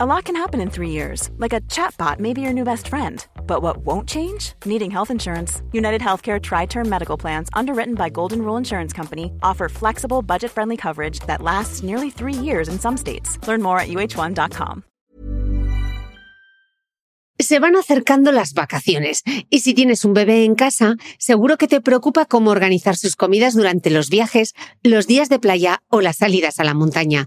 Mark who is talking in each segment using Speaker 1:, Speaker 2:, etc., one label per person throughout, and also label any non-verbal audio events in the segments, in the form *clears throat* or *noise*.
Speaker 1: A lot can happen in three years, like a chatbot may be your new best friend. But what won't change? Needing health insurance. United Healthcare Tri Term Medical Plans, underwritten by Golden Rule Insurance Company, offer flexible, budget friendly coverage that lasts nearly three years in some states. Learn more at uh1.com.
Speaker 2: Se van acercando las vacaciones y si tienes un bebé en casa, seguro que te preocupa cómo organizar sus comidas durante los viajes, los días de playa o las salidas a la montaña.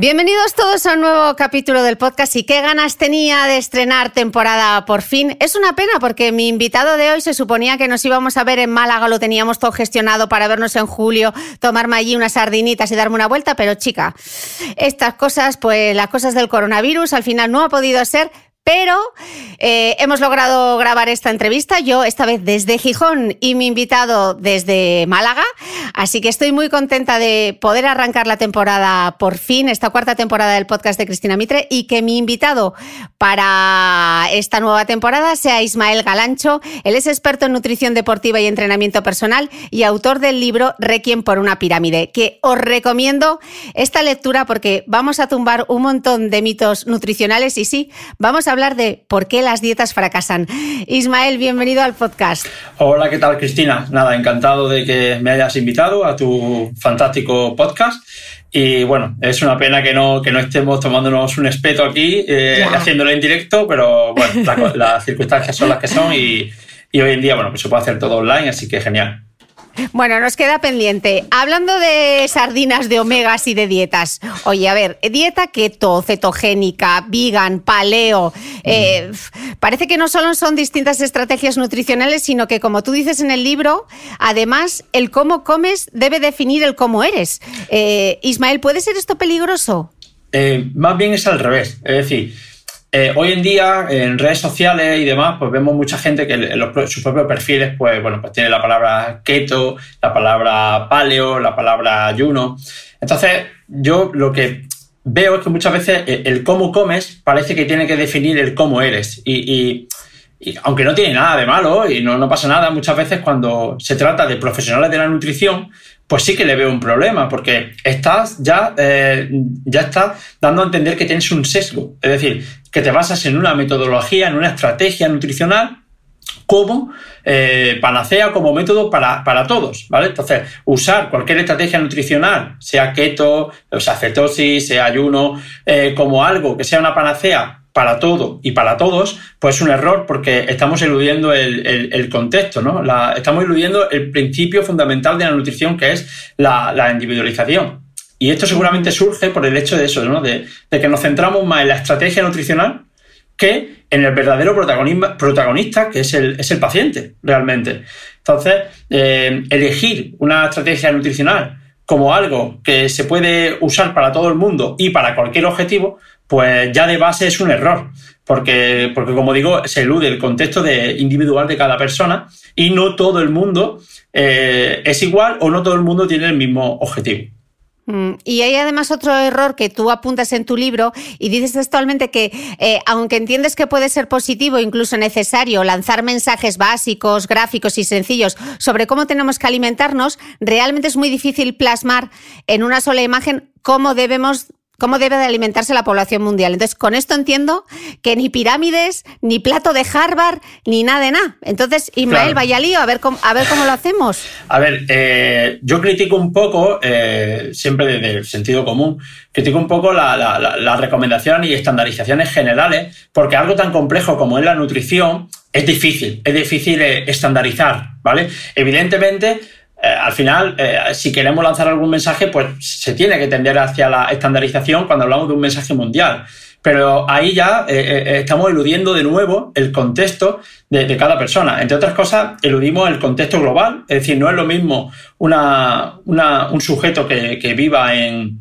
Speaker 2: Bienvenidos todos a un nuevo capítulo del podcast y qué ganas tenía de estrenar temporada por fin. Es una pena porque mi invitado de hoy se suponía que nos íbamos a ver en Málaga, lo teníamos todo gestionado para vernos en julio, tomarme allí unas sardinitas y darme una vuelta, pero chica, estas cosas, pues las cosas del coronavirus al final no ha podido ser, pero eh, hemos logrado grabar esta entrevista, yo esta vez desde Gijón y mi invitado desde Málaga, así que estoy muy contenta de poder arrancar la temporada por fin, esta cuarta temporada del podcast de Cristina Mitre y que mi invitado para esta nueva temporada sea Ismael Galancho. Él es experto en nutrición deportiva y entrenamiento personal y autor del libro Requiem por una pirámide, que os recomiendo esta lectura porque vamos a tumbar un montón de mitos nutricionales y sí, vamos a hablar de por qué las dietas fracasan. Ismael, bienvenido al podcast.
Speaker 3: Hola, ¿qué tal Cristina? Nada, encantado de que me hayas invitado a tu fantástico podcast. Y bueno, es una pena que no, que no estemos tomándonos un espeto aquí, eh, haciéndolo en directo, pero bueno, las circunstancias son las que son y, y hoy en día, bueno, pues se puede hacer todo online, así que genial.
Speaker 2: Bueno, nos queda pendiente. Hablando de sardinas, de omegas y de dietas. Oye, a ver, dieta keto, cetogénica, vegan, paleo. Eh, parece que no solo son distintas estrategias nutricionales, sino que, como tú dices en el libro, además, el cómo comes debe definir el cómo eres. Eh, Ismael, ¿puede ser esto peligroso?
Speaker 3: Eh, más bien es al revés. Es decir, eh, hoy en día, en redes sociales y demás, pues vemos mucha gente que en sus propios perfiles, pues bueno, pues tiene la palabra keto, la palabra paleo, la palabra ayuno. Entonces, yo lo que veo es que muchas veces el, cómo comes parece que tiene que definir el cómo eres. Y, aunque no tiene nada de malo y no, no pasa nada, muchas veces cuando se trata de profesionales de la nutrición, pues sí que le veo un problema, porque estás ya, eh, ya estás dando a entender que tienes un sesgo. Es decir, que te basas en una metodología, en una estrategia nutricional como eh, panacea, como método para, todos, ¿vale? Entonces, usar cualquier estrategia nutricional, sea keto, o sea cetosis, sea ayuno, eh, como algo que sea una panacea para todo y para todos, pues es un error porque estamos eludiendo el, contexto, ¿no? estamos eludiendo el principio fundamental de la nutrición que es la, individualización. Y esto seguramente surge por el hecho de eso, ¿no? De, que nos centramos más en la estrategia nutricional que en el verdadero protagonista, que es el, es el paciente, realmente. Entonces, eh, elegir una estrategia nutricional como algo que se puede usar para todo el mundo y para cualquier objetivo, pues ya de base es un error, porque, porque como digo, se elude el contexto de individual de cada persona y no todo el mundo eh, es igual o no todo el mundo tiene el mismo objetivo.
Speaker 2: Mm, y hay además otro error que tú apuntas en tu libro y dices textualmente que eh, aunque entiendes que puede ser positivo, incluso necesario, lanzar mensajes básicos, gráficos y sencillos sobre cómo tenemos que alimentarnos, realmente es muy difícil plasmar en una sola imagen cómo debemos cómo debe de alimentarse la población mundial. Entonces, con esto entiendo que ni pirámides, ni plato de Harvard, ni nada de nada. Entonces, Ismael, vaya lío, a ver cómo, a ver cómo lo hacemos.
Speaker 3: A ver, eh, yo critico un poco, eh, siempre desde el sentido común, critico un poco las recomendaciones y estandarizaciones generales, porque algo tan complejo como es la nutrición es difícil, es difícil eh, estandarizar, ¿vale? Evidentemente, eh, al final, eh, si queremos lanzar algún mensaje, pues se tiene que tender hacia la estandarización cuando hablamos de un mensaje mundial. Pero ahí ya eh, estamos eludiendo de nuevo el contexto de, cada persona. Entre otras cosas, eludimos el contexto global. Es decir, no es lo mismo un sujeto que, que viva en,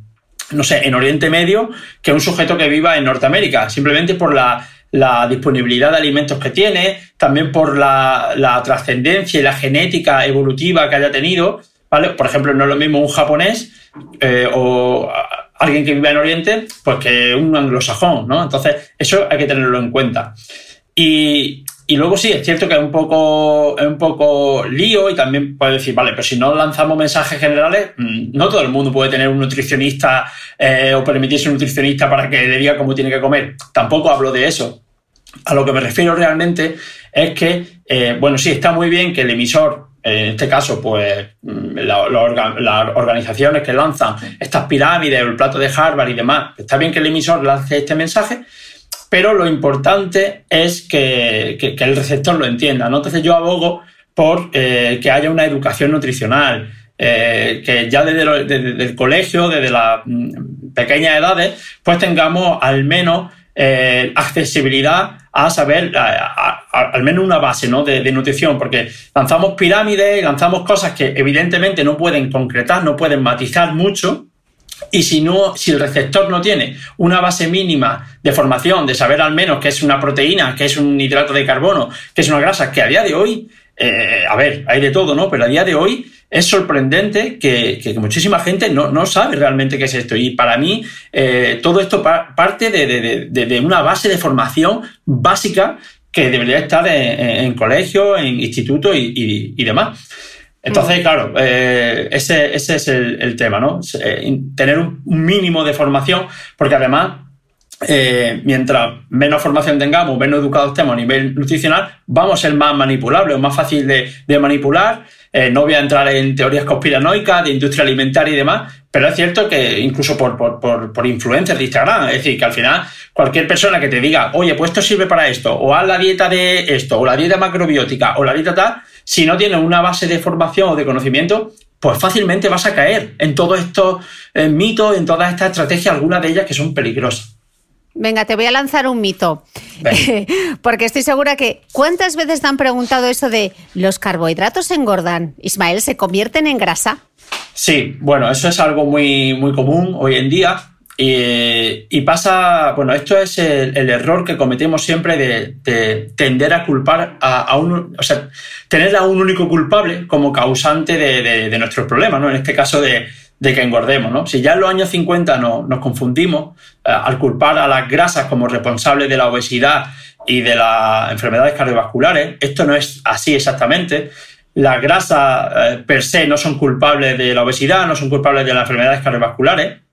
Speaker 3: no sé, en Oriente Medio que un sujeto que viva en Norteamérica, simplemente por la la disponibilidad de alimentos que tiene, también por la, trascendencia y la genética evolutiva que haya tenido. ¿vale? Por ejemplo, no es lo mismo un japonés eh, o alguien que vive en Oriente pues que un anglosajón, ¿no? Entonces, eso hay que tenerlo en cuenta. Y, luego sí, es cierto que es un poco, es un poco lío y también puede decir, vale, pero si no lanzamos mensajes generales, mm, no todo el mundo puede tener un nutricionista eh, o permitirse un nutricionista para que le diga cómo tiene que comer. Tampoco hablo de eso. A lo que me refiero realmente es que, eh, bueno, sí, está muy bien que el emisor, en este caso, pues mm, las organizaciones que lanzan estas pirámides, el plato de Harvard y demás, está bien que el emisor lance este mensaje, pero lo importante es que, el receptor lo entienda. Entonces yo abogo por eh, que haya una educación nutricional, eh, que ya desde, el colegio, desde las mm, pequeñas edades, pues tengamos al menos eh, accesibilidad a saber al menos una base ¿no? de, nutrición, porque lanzamos pirámides lanzamos cosas que evidentemente no pueden concretar, no pueden matizar mucho, y si, no, si el receptor no tiene una base mínima de formación, de saber al menos qué es una proteína, qué es un hidrato de carbono, qué es una grasa, que a día de hoy, eh, a ver, hay de todo, ¿no? Pero a día de hoy es sorprendente que, muchísima gente no, sabe realmente qué es esto. Y para mí, eh, todo esto parte de, una base de formación básica que debería estar en, colegio, en instituto y demás. Entonces, mm. claro, eh, ese, es el, tema, ¿no? Eh, tener un mínimo de formación, porque además, eh, mientras menos formación tengamos, menos educados estemos a nivel nutricional, vamos a ser más manipulables, más fácil de, manipular. no voy a entrar en teorías conspiranoicas de industria alimentaria y demás, pero es cierto que incluso por, por, por, influencers de Instagram, es decir, que al final cualquier persona que te diga, oye, pues esto sirve para esto, o haz la dieta de esto, o la dieta macrobiótica, o la dieta tal, si no tienes una base de formación o de conocimiento, pues fácilmente vas a caer en todos estos eh, mitos, en todas estas estrategias, algunas de ellas que son peligrosas.
Speaker 2: Venga, te voy a lanzar un mito. *laughs* Porque estoy segura que. ¿Cuántas veces te han preguntado eso de los carbohidratos engordan? Ismael, ¿se convierten en grasa?
Speaker 3: Sí, bueno, eso es algo muy, muy común hoy en día. Y, pasa, bueno, esto es el, error que cometemos siempre de, tender a culpar a, un, o sea, tener a un único culpable como causante de, nuestros problemas, ¿no? En este caso de, que engordemos, ¿no? Si ya en los años 50 nos confundimos eh, al culpar a las grasas como responsables de la obesidad y de las enfermedades cardiovasculares, esto no es así exactamente. Las grasas eh, per se no son culpables de la obesidad, no son culpables de las enfermedades cardiovasculares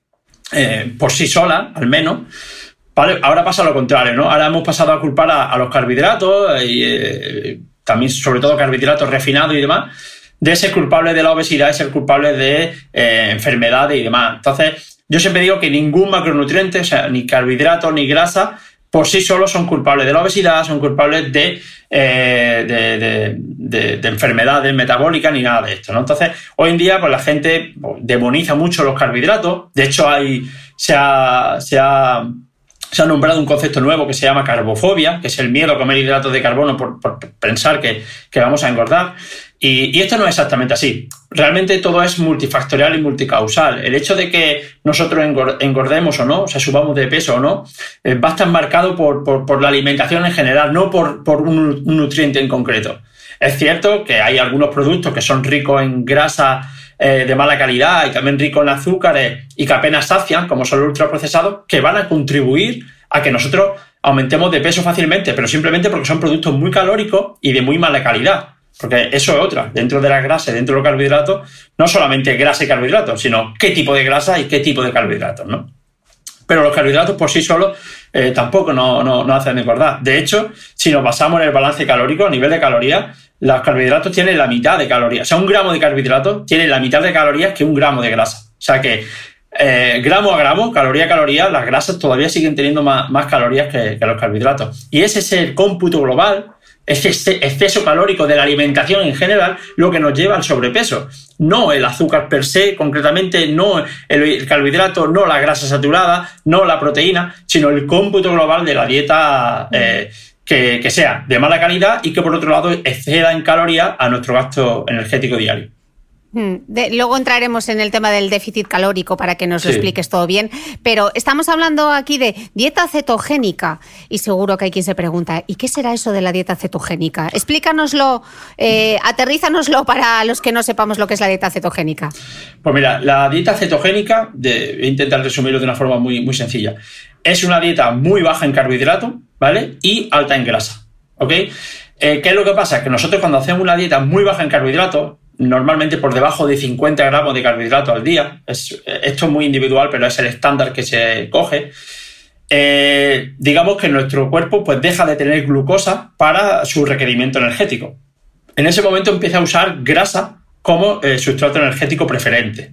Speaker 3: eh, por sí sola, al menos. Ahora pasa lo contrario, ¿no? Ahora hemos pasado a culpar a, los carbohidratos y eh, también, sobre todo, carbohidratos refinados y demás, de ser culpable de la obesidad y ser culpable de eh, enfermedades y demás. Entonces, yo siempre digo que ningún macronutriente, o sea, ni carbohidratos ni grasa, por sí solos son culpables de la obesidad, son culpables de, de, de, enfermedades metabólicas ni nada de esto. ¿no? Entonces, hoy en día, pues la gente pues, demoniza mucho los carbohidratos. De hecho, hay, se ha, se ha se ha nombrado un concepto nuevo que se llama carbofobia, que es el miedo a comer hidratos de carbono por, pensar que, vamos a engordar. Y, esto no es exactamente así. Realmente todo es multifactorial y multicausal. El hecho de que nosotros engordemos o no, o sea, subamos de peso o no, eh, va a estar marcado por, la alimentación en general, no por, un, nutriente en concreto. Es cierto que hay algunos productos que son ricos en grasa eh, de mala calidad y también ricos en azúcares y que apenas sacian, como son los ultraprocesados, que van a contribuir a que nosotros aumentemos de peso fácilmente, pero simplemente porque son productos muy calóricos y de muy mala calidad. Porque eso es otra. Dentro de las grasas, dentro de los carbohidratos, no solamente grasa y carbohidratos, sino qué tipo de grasa y qué tipo de carbohidratos, ¿no? Pero los carbohidratos por sí solos eh, tampoco nos no, hacen engordar. De hecho, si nos basamos en el balance calórico, a nivel de calorías, los carbohidratos tienen la mitad de calorías. O sea, un gramo de carbohidratos tiene la mitad de calorías que un gramo de grasa. O sea que eh, gramo a gramo, caloría a caloría, las grasas todavía siguen teniendo más, calorías que, que, los carbohidratos. Y ese es el cómputo global ese exceso calórico de la alimentación en general lo que nos lleva al sobrepeso. No el azúcar per se, concretamente, no el carbohidrato, no la grasa saturada, no la proteína, sino el cómputo global de la dieta eh, que, que, sea de mala calidad y que por otro lado exceda en calorías a nuestro gasto energético diario.
Speaker 2: Mm, luego entraremos en el tema del déficit calórico para que nos lo expliques todo bien, pero estamos hablando aquí de dieta cetogénica y seguro que hay quien se pregunta, ¿y qué será eso de la dieta cetogénica? Explícanoslo, eh, aterrízanoslo para los que no sepamos lo que es la dieta cetogénica.
Speaker 3: Pues mira, la dieta cetogénica, de, voy a intentar resumirlo de una forma muy, muy sencilla, es una dieta muy baja en carbohidrato, ¿vale? Y alta en grasa, ¿ok? Eh, ¿Qué es lo que pasa? Que nosotros cuando hacemos una dieta muy baja en carbohidratos, normalmente por debajo de 50 gramos de carbohidrato al día. esto es muy individual, pero es el estándar que se coge. Eh, digamos que nuestro cuerpo pues, deja de tener glucosa para su requerimiento energético. En ese momento empieza a usar grasa como eh, sustrato energético preferente.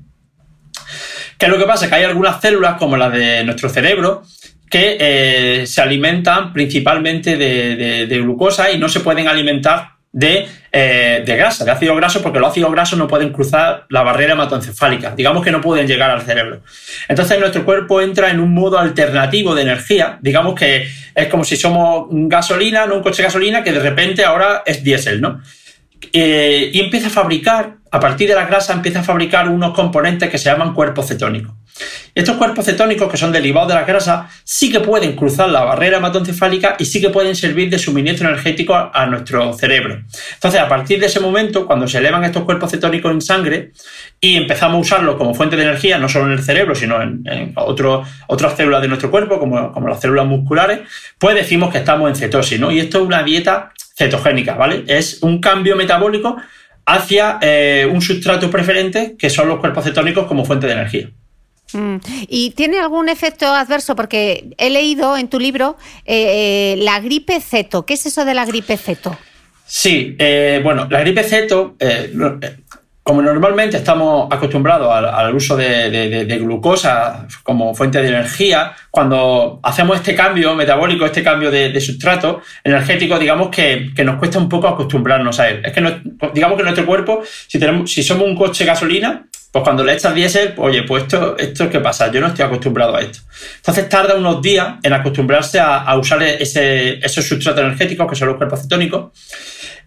Speaker 3: ¿Qué es lo que pasa? Que hay algunas células, como las de nuestro cerebro, que eh, se alimentan principalmente de, glucosa y no se pueden alimentar eh, de, grasa, de ácido graso, porque los ácidos grasos no pueden cruzar la barrera hematoencefálica, digamos que no pueden llegar al cerebro. Entonces nuestro cuerpo entra en un modo alternativo de energía, digamos que es como si somos gasolina, no un coche de gasolina, que de repente ahora es diésel, ¿no? Eh, y empieza a fabricar, a partir de la grasa, empieza a fabricar unos componentes que se llaman cuerpos cetónicos. Estos cuerpos cetónicos, que son derivados de la grasa, sí que pueden cruzar la barrera hematoencefálica y sí que pueden servir de suministro energético a, nuestro cerebro. Entonces, a partir de ese momento, cuando se elevan estos cuerpos cetónicos en sangre y empezamos a usarlos como fuente de energía, no solo en el cerebro, sino en, otras células de nuestro cuerpo, como, las células musculares, pues decimos que estamos en cetosis, ¿no? Y esto es una dieta cetogénica, ¿vale? Es un cambio metabólico hacia eh, un sustrato preferente que son los cuerpos cetónicos como fuente de energía.
Speaker 2: Mm. ¿Y tiene algún efecto adverso? Porque he leído en tu libro eh, la gripe ceto. ¿Qué es eso de la gripe ceto?
Speaker 3: Sí, eh, bueno, la gripe ceto, como normalmente estamos acostumbrados al, uso de, glucosa como fuente de energía, cuando hacemos este cambio metabólico, este cambio de, sustrato energético, digamos que, nos cuesta un poco acostumbrarnos a él. Es que digamos que nuestro cuerpo, si, si somos un coche gasolina, pues cuando le echas diésel, oye, pues esto, esto ¿qué pasa? Yo no estoy acostumbrado a esto. Entonces tarda unos días en acostumbrarse a, usar esos sustratos energéticos, que son los cuerpos cetónicos,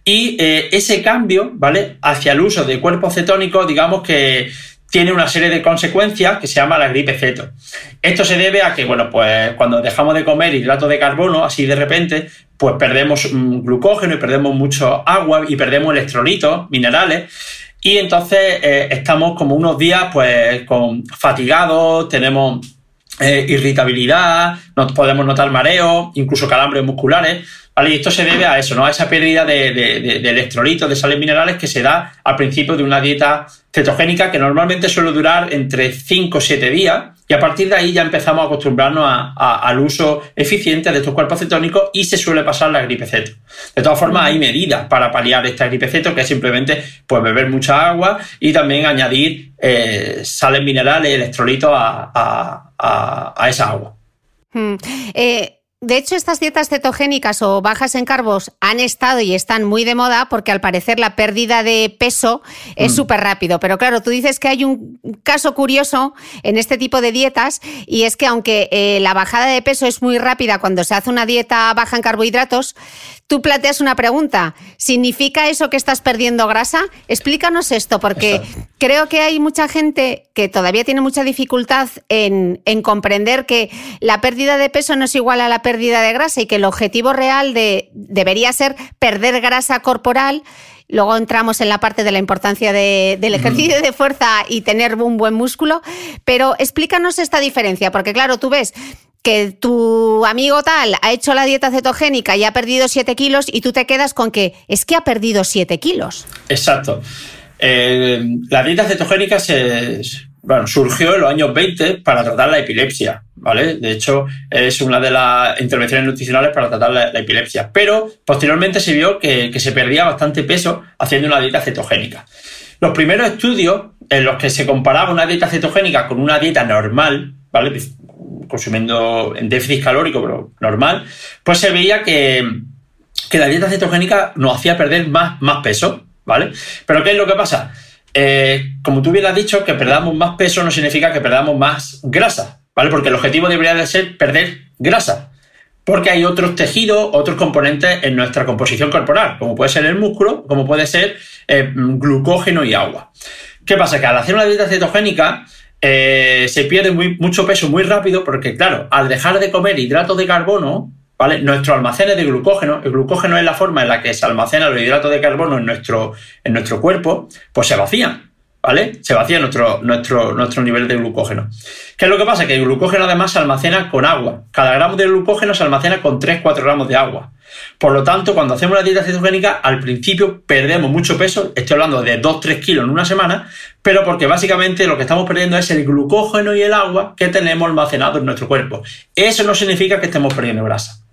Speaker 3: y eh, ese cambio, ¿vale? Hacia el uso de cuerpos cetónicos, digamos que tiene una serie de consecuencias que se llama la gripe ceto. Esto se debe a que, bueno, pues cuando dejamos de comer hidratos de carbono, así de repente, pues perdemos mm, glucógeno y perdemos mucho agua y perdemos electrolitos, minerales. Y entonces eh, estamos como unos días, pues, con fatigados, tenemos eh, irritabilidad, nos podemos notar mareo, incluso calambres musculares. Y esto se debe a eso, ¿no? A esa pérdida de, electrolitos, de sales minerales que se da al principio de una dieta cetogénica que normalmente suele durar entre 5 o 7 días y a partir de ahí ya empezamos a acostumbrarnos al uso eficiente de estos cuerpos cetónicos y se suele pasar la gripe ceto. De todas formas, hay medidas para paliar esta gripe ceto, que es simplemente pues, beber mucha agua y también añadir eh, sales minerales, electrolitos a, esa agua.
Speaker 2: Hmm. Eh, de hecho, estas dietas cetogénicas o bajas en carbos han estado y están muy de moda porque al parecer la pérdida de peso es mm. súper rápido. Pero claro, tú dices que hay un caso curioso en este tipo de dietas y es que aunque eh, la bajada de peso es muy rápida cuando se hace una dieta baja en carbohidratos, tú planteas una pregunta. ¿Significa eso que estás perdiendo grasa? Explícanos esto, porque creo que hay mucha gente que todavía tiene mucha dificultad en, comprender que la pérdida de peso no es igual a la pérdida de grasa y que el objetivo real de, debería ser perder grasa corporal luego entramos en la parte de la importancia del ejercicio de fuerza y tener un buen músculo, pero explícanos esta diferencia, porque claro, tú ves que tu amigo tal ha hecho la dieta cetogénica y ha perdido 7 kilos y tú te quedas con que es que ha perdido 7 kilos.
Speaker 3: Exacto. Eh, la dieta cetogénica se, bueno, surgió en los años 20 para tratar la epilepsia, ¿vale? De hecho, es una de las intervenciones nutricionales para tratar la, epilepsia. Pero posteriormente se vio que, se perdía bastante peso haciendo una dieta cetogénica. Los primeros estudios en los que se comparaba una dieta cetogénica con una dieta normal, ¿vale? Consumiendo en déficit calórico, pero normal, pues se veía que, la dieta cetogénica nos hacía perder más, más peso, ¿vale? Pero ¿qué es lo que pasa? Eh, como tú bien has dicho, que perdamos más peso no significa que perdamos más grasa, ¿vale? Porque el objetivo debería de ser perder grasa. Porque hay otros tejidos, otros componentes en nuestra composición corporal, como puede ser el músculo, como puede ser eh, glucógeno y agua. ¿Qué pasa? Que al hacer una dieta cetogénica eh, se pierde mucho peso muy rápido porque, claro, al dejar de comer hidratos de carbono, ¿vale? Nuestros almacenes de glucógeno, el glucógeno es la forma en la que se almacena los hidratos de carbono en nuestro, en nuestro cuerpo, pues se vacían, ¿vale? Se vacía nuestro, nuestro, nuestro nivel de glucógeno. ¿Qué es lo que pasa? Que el glucógeno además se almacena con agua. Cada gramo de glucógeno se almacena con 3-4 gramos de agua. Por lo tanto, cuando hacemos la dieta cetogénica, al principio perdemos mucho peso, estoy hablando de 2-3 kilos en una semana, pero porque básicamente lo que estamos perdiendo es el glucógeno y el agua que tenemos almacenado en nuestro cuerpo. Eso no significa que estemos perdiendo grasa.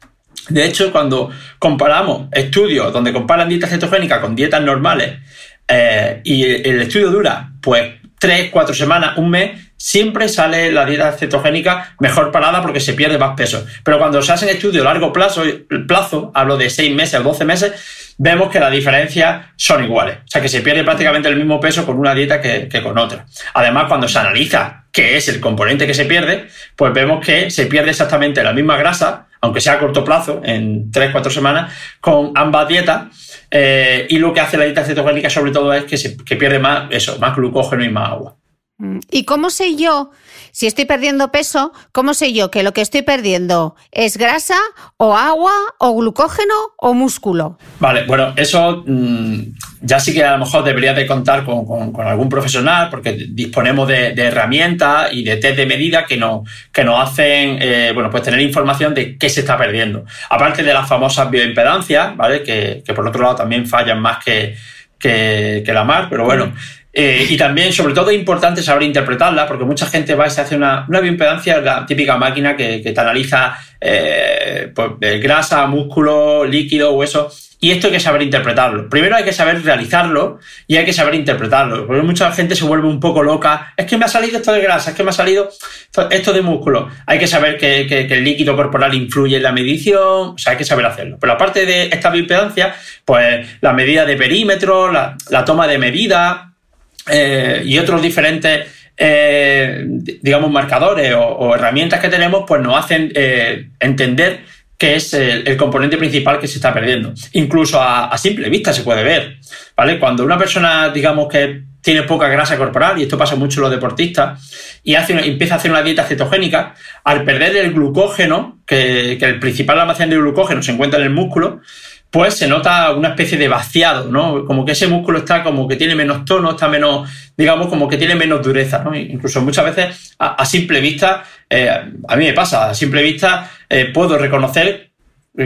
Speaker 3: De hecho, cuando comparamos estudios donde comparan dieta cetogénica con dietas normales eh, y el estudio dura pues tres, cuatro semanas, un mes, siempre sale la dieta cetogénica mejor parada porque se pierde más peso. Pero cuando se hacen estudios a largo plazo, plazo, hablo de seis meses o 12 meses, vemos que las diferencias son iguales. O sea, que se pierde prácticamente el mismo peso con una dieta que, que con otra. Además, cuando se analiza qué es el componente que se pierde, pues vemos que se pierde exactamente la misma grasa, aunque sea a corto plazo, en 3-4 semanas, con ambas dietas. Eh, y lo que hace la dieta cetogénica sobre todo es que, se, pierde más, eso, más glucógeno y más agua.
Speaker 2: ¿Y cómo sé yo, si estoy perdiendo peso, cómo sé yo que lo que estoy perdiendo es grasa o agua o glucógeno o músculo?
Speaker 3: Vale, bueno, eso mm, ya sí que a lo mejor debería de contar con, algún profesional porque disponemos de, herramientas y de test de medida que, no, que nos hacen eh, bueno, pues tener información de qué se está perdiendo. Aparte de las famosas bioimpedancias, ¿vale? Que, por otro lado también fallan más que, que, la mar, pero bueno. Eh, y también, sobre todo, es importante saber interpretarla, porque mucha gente va y se hace una, una bioimpedancia, la típica máquina que, te analiza eh, pues, grasa, músculo, líquido, hueso, y esto hay que saber interpretarlo. Primero hay que saber realizarlo y hay que saber interpretarlo. Porque mucha gente se vuelve un poco loca. Es que me ha salido esto de grasa, es que me ha salido esto de músculo. Hay que saber que, el líquido corporal influye en la medición. O sea, hay que saber hacerlo. Pero aparte de esta bioimpedancia, pues la medida de perímetro, la, toma de medida eh, y otros diferentes eh, digamos, marcadores o, herramientas que tenemos, pues nos hacen eh, entender que es el, componente principal que se está perdiendo. Incluso a, simple vista se puede ver, ¿vale? Cuando una persona, digamos que tiene poca grasa corporal, y esto pasa mucho en los deportistas, y hace empieza a hacer una dieta cetogénica, al perder el glucógeno, que, que el principal almacén de glucógeno se encuentra en el músculo, pues se nota una especie de vaciado, ¿no? Como que ese músculo está como que tiene menos tono, está menos, digamos, como que tiene menos dureza, ¿no? Incluso muchas veces a, simple vista, eh, a mí me pasa, a simple vista eh, puedo reconocer,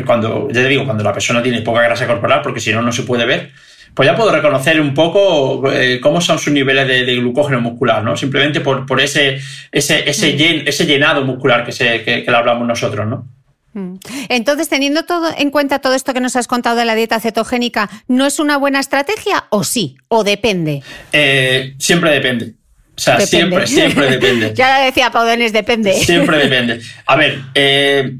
Speaker 3: cuando, ya te digo, cuando la persona tiene poca grasa corporal, porque si no, no se puede ver, pues ya puedo reconocer un poco eh, cómo son sus niveles de, glucógeno muscular, ¿no? Simplemente por, por ese, ese, ese, mm. ese llenado muscular que, se, que, que le hablamos nosotros, ¿no?
Speaker 2: Mm. Entonces, teniendo todo en cuenta todo esto que nos has contado de la dieta cetogénica, ¿no es una buena estrategia o sí? ¿O depende?
Speaker 3: Eh, siempre depende. O sea, siempre, siempre *laughs* depende.
Speaker 2: ya decía Paudenes, depende.
Speaker 3: Siempre depende. A ver, eh,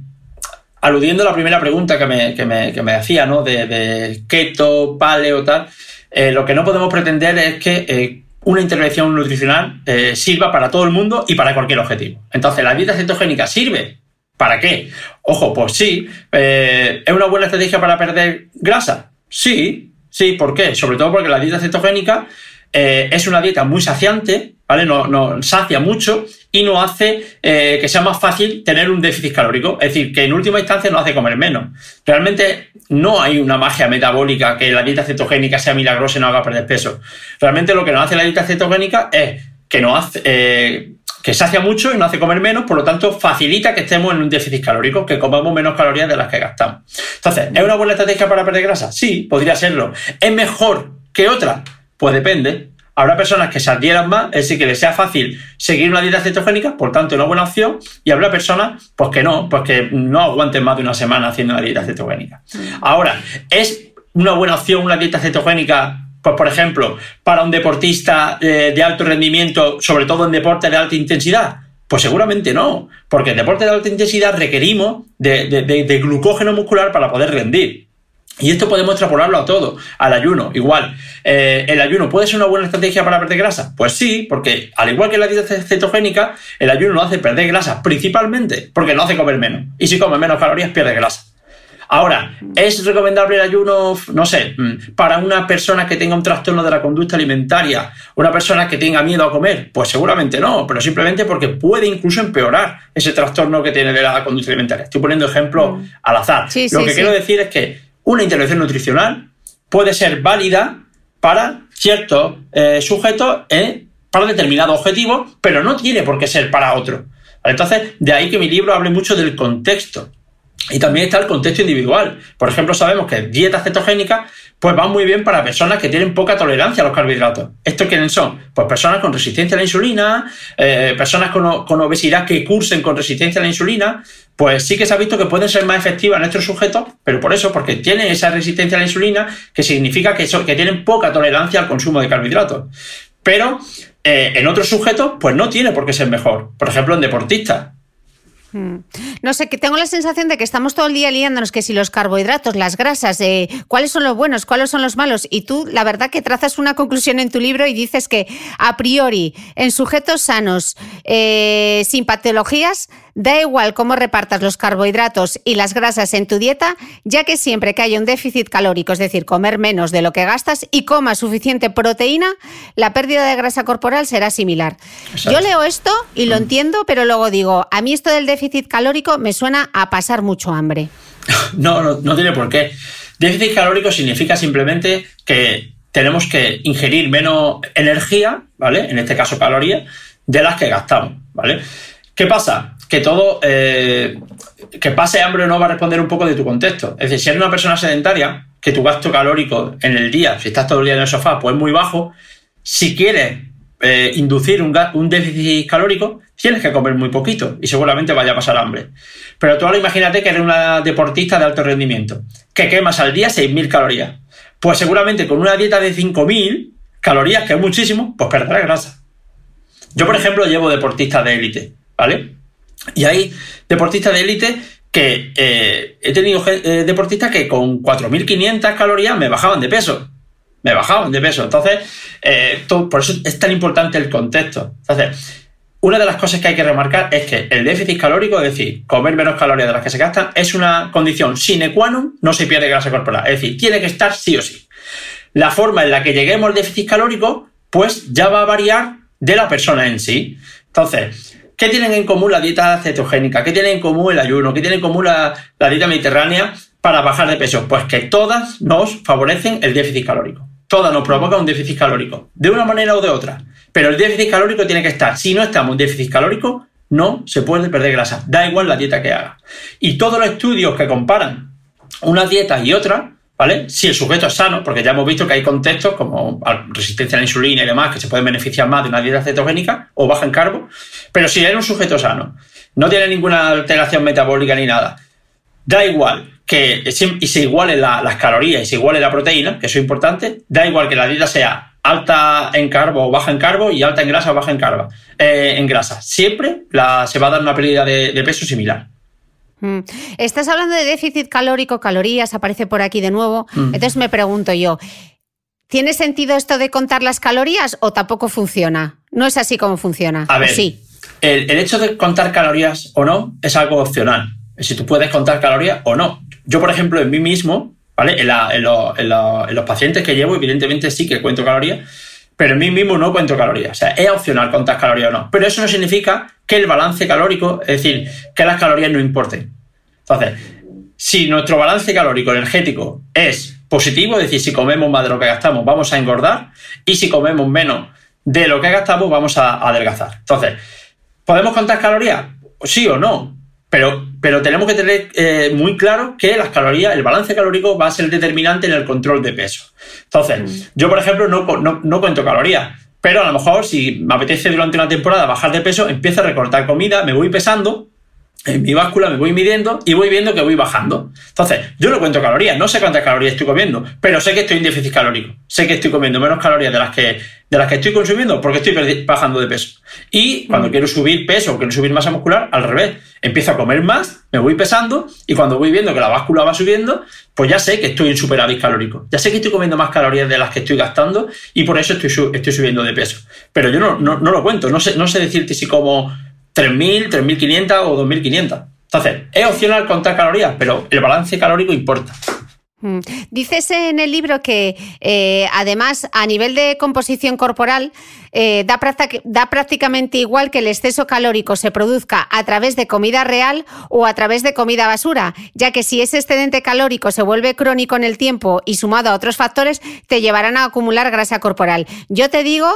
Speaker 3: aludiendo a la primera pregunta que me, que me, hacía, ¿no? De, keto, paleo, tal, eh, lo que no podemos pretender es que una intervención nutricional sirva para todo el mundo y para cualquier objetivo. Entonces, ¿la dieta cetogénica sirve? ¿Para qué? Ojo, pues sí. Eh, ¿Es una buena estrategia para perder grasa? Sí, sí. ¿Por qué? Sobre todo porque la dieta cetogénica eh, es una dieta muy saciante, ¿vale? No, sacia mucho y no hace eh, que sea más fácil tener un déficit calórico. Es decir, que en última instancia nos hace comer menos. Realmente no hay una magia metabólica que la dieta cetogénica sea milagrosa y no haga perder peso. Realmente lo que nos hace la dieta cetogénica es que nos hace, que sacia mucho y nos hace comer menos, por lo tanto facilita que estemos en un déficit calórico, que comamos menos calorías de las que gastamos. Entonces, ¿es una buena estrategia para perder grasa? Sí, podría serlo. ¿Es mejor que otra? Pues depende. Habrá personas que se adhieran más, es decir, que les sea fácil seguir una dieta cetogénica, por tanto, una buena opción, y habrá personas, pues que no, pues que no aguanten más de una semana haciendo una dieta cetogénica. Ahora, ¿es una buena opción una dieta cetogénica pues, por ejemplo, para un deportista eh, de alto rendimiento, sobre todo en deporte de alta intensidad, pues seguramente no, porque en deporte de alta intensidad requerimos de, glucógeno muscular para poder rendir. Y esto podemos extrapolarlo a todo, al ayuno, igual. Eh, ¿El ayuno puede ser una buena estrategia para perder grasa? Pues sí, porque al igual que la dieta cetogénica, el ayuno no hace perder grasa, principalmente porque no hace comer menos. Y si come menos calorías, pierde grasa. Ahora, ¿es recomendable el ayuno, no sé, mm, para una persona que tenga un trastorno de la conducta alimentaria, una persona que tenga miedo a comer? Pues seguramente no, pero simplemente porque puede incluso empeorar ese trastorno que tiene de la conducta alimentaria. Estoy poniendo ejemplos mm. al azar. Lo que quiero decir es que una intervención nutricional puede ser válida para ciertos eh, sujetos eh, para determinado objetivo, pero no tiene por qué ser para otro. Entonces, de ahí que mi libro hable mucho del contexto. Y también está el contexto individual. Por ejemplo, sabemos que dietas cetogénicas pues van muy bien para personas que tienen poca tolerancia a los carbohidratos. ¿Estos quiénes son? Pues personas con resistencia a la insulina, eh, personas con, obesidad que cursen con resistencia a la insulina, pues sí que se ha visto que pueden ser más efectivas en estos sujetos, pero por eso, porque tienen esa resistencia a la insulina, que significa que, tienen poca tolerancia al consumo de carbohidratos. Pero eh, en otros sujetos, pues no tiene por qué ser mejor. Por ejemplo, en deportistas.
Speaker 2: No sé, que tengo la sensación de que estamos todo el día liándonos que si los carbohidratos, las grasas, eh, cuáles son los buenos, cuáles son los malos. Y tú, la verdad, que trazas una conclusión en tu libro y dices que a priori, en sujetos sanos, eh, sin patologías, Da igual cómo repartas los carbohidratos y las grasas en tu dieta, ya que siempre que haya un déficit calórico, es decir, comer menos de lo que gastas y comas suficiente proteína, la pérdida de grasa corporal será similar. Yo leo esto y lo mm. entiendo, pero luego digo, a mí esto del déficit calórico me suena a pasar mucho hambre. *laughs*
Speaker 3: No, no, no tiene por qué. Déficit calórico significa simplemente que tenemos que ingerir menos energía, ¿vale? En este caso calorías, de las que gastamos, ¿vale? ¿Qué pasa? Que todo, eh, que pase hambre o no va a responder un poco de tu contexto. Es decir, si eres una persona sedentaria, que tu gasto calórico en el día, si estás todo el día en el sofá, pues es muy bajo, si quieres eh, inducir un, un, déficit calórico, tienes que comer muy poquito y seguramente vaya a pasar hambre. Pero tú ahora imagínate que eres una deportista de alto rendimiento, que quemas al día 6.000 calorías. Pues seguramente con una dieta de 5.000 calorías, que es muchísimo, pues perderás grasa. Yo, por ejemplo, llevo deportistas de élite, ¿vale? Y hay deportistas de élite que eh, he tenido eh, deportistas que con 4.500 calorías me bajaban de peso. Me bajaban de peso. Entonces, eh, por eso es tan importante el contexto. Entonces, una de las cosas que hay que remarcar es que el déficit calórico, es decir, comer menos calorías de las que se gastan, es una condición sine qua non, no se pierde grasa corporal. Es decir, tiene que estar sí o sí. La forma en la que lleguemos al déficit calórico, pues ya va a variar de la persona en sí. Entonces, ¿Qué tienen en común la dieta cetogénica? ¿Qué tienen en común el ayuno? ¿Qué tiene en común la, dieta mediterránea para bajar de peso? Pues que todas nos favorecen el déficit calórico. Todas nos provocan un déficit calórico, de una manera o de otra. Pero el déficit calórico tiene que estar. Si no estamos en déficit calórico, no se puede perder grasa. Da igual la dieta que haga. Y todos los estudios que comparan una dieta y otra ¿vale? Si el sujeto es sano, porque ya hemos visto que hay contextos como resistencia a la insulina y demás que se pueden beneficiar más de una dieta cetogénica o baja en carbo, pero si es un sujeto sano, no tiene ninguna alteración metabólica ni nada, da igual que y se igualen las calorías y se iguale la proteína, que eso es importante, da igual que la dieta sea alta en carbo o baja en carbo y alta en grasa o baja en, carbo, eh, en grasa. Siempre se va a dar una pérdida de peso similar.
Speaker 2: Mm. Estás hablando de déficit calórico, calorías, aparece por aquí de nuevo. Mm. Entonces me pregunto yo, ¿tiene sentido esto de contar las calorías o tampoco funciona? No es así como funciona.
Speaker 3: A ver, sí. el, hecho de contar calorías o no es algo opcional. Si tú puedes contar calorías o no. Yo, por ejemplo, en mí mismo, ¿vale? En, los pacientes que llevo, evidentemente sí que cuento calorías, pero en mí mismo no cuento calorías. O sea, es opcional contar calorías o no. Pero eso no significa que el balance calórico, es decir, que las calorías no importen. Entonces, si nuestro balance calórico energético es positivo, es decir, si comemos más de lo que gastamos, vamos a engordar, y si comemos menos de lo que gastamos, vamos a adelgazar. Entonces, ¿podemos contar calorías? Sí o no, pero, pero tenemos que tener eh, muy claro que las calorías, el balance calórico va a ser determinante en el control de peso. Entonces, mm. yo, por ejemplo, no, no, no cuento calorías, pero a lo mejor si me apetece durante una temporada bajar de peso, empiezo a recortar comida, me voy pesando en mi báscula me voy midiendo y voy viendo que voy bajando. Entonces, yo no cuento calorías, no sé cuántas calorías estoy comiendo, pero sé que estoy en déficit calórico. Sé que estoy comiendo menos calorías de las que, de las que estoy consumiendo porque estoy bajando de peso. Y cuando mm. quiero subir peso o quiero subir masa muscular, al revés. Empiezo a comer más, me voy pesando y cuando voy viendo que la báscula va subiendo, pues ya sé que estoy en superávit calórico. Ya sé que estoy comiendo más calorías de las que estoy gastando y por eso estoy, estoy subiendo de peso. Pero yo no, no, no lo cuento, no sé, no sé decirte si como 3.000, 3.500 o 2.500. Entonces, es opcional contar calorías, pero el balance calórico importa.
Speaker 2: Mm. Dices en el libro que eh, además a nivel de composición corporal eh, da, da, prácticamente igual que el exceso calórico se produzca a través de comida real o a través de comida basura, ya que si ese excedente calórico se vuelve crónico en el tiempo y sumado a otros factores, te llevarán a acumular grasa corporal. Yo te digo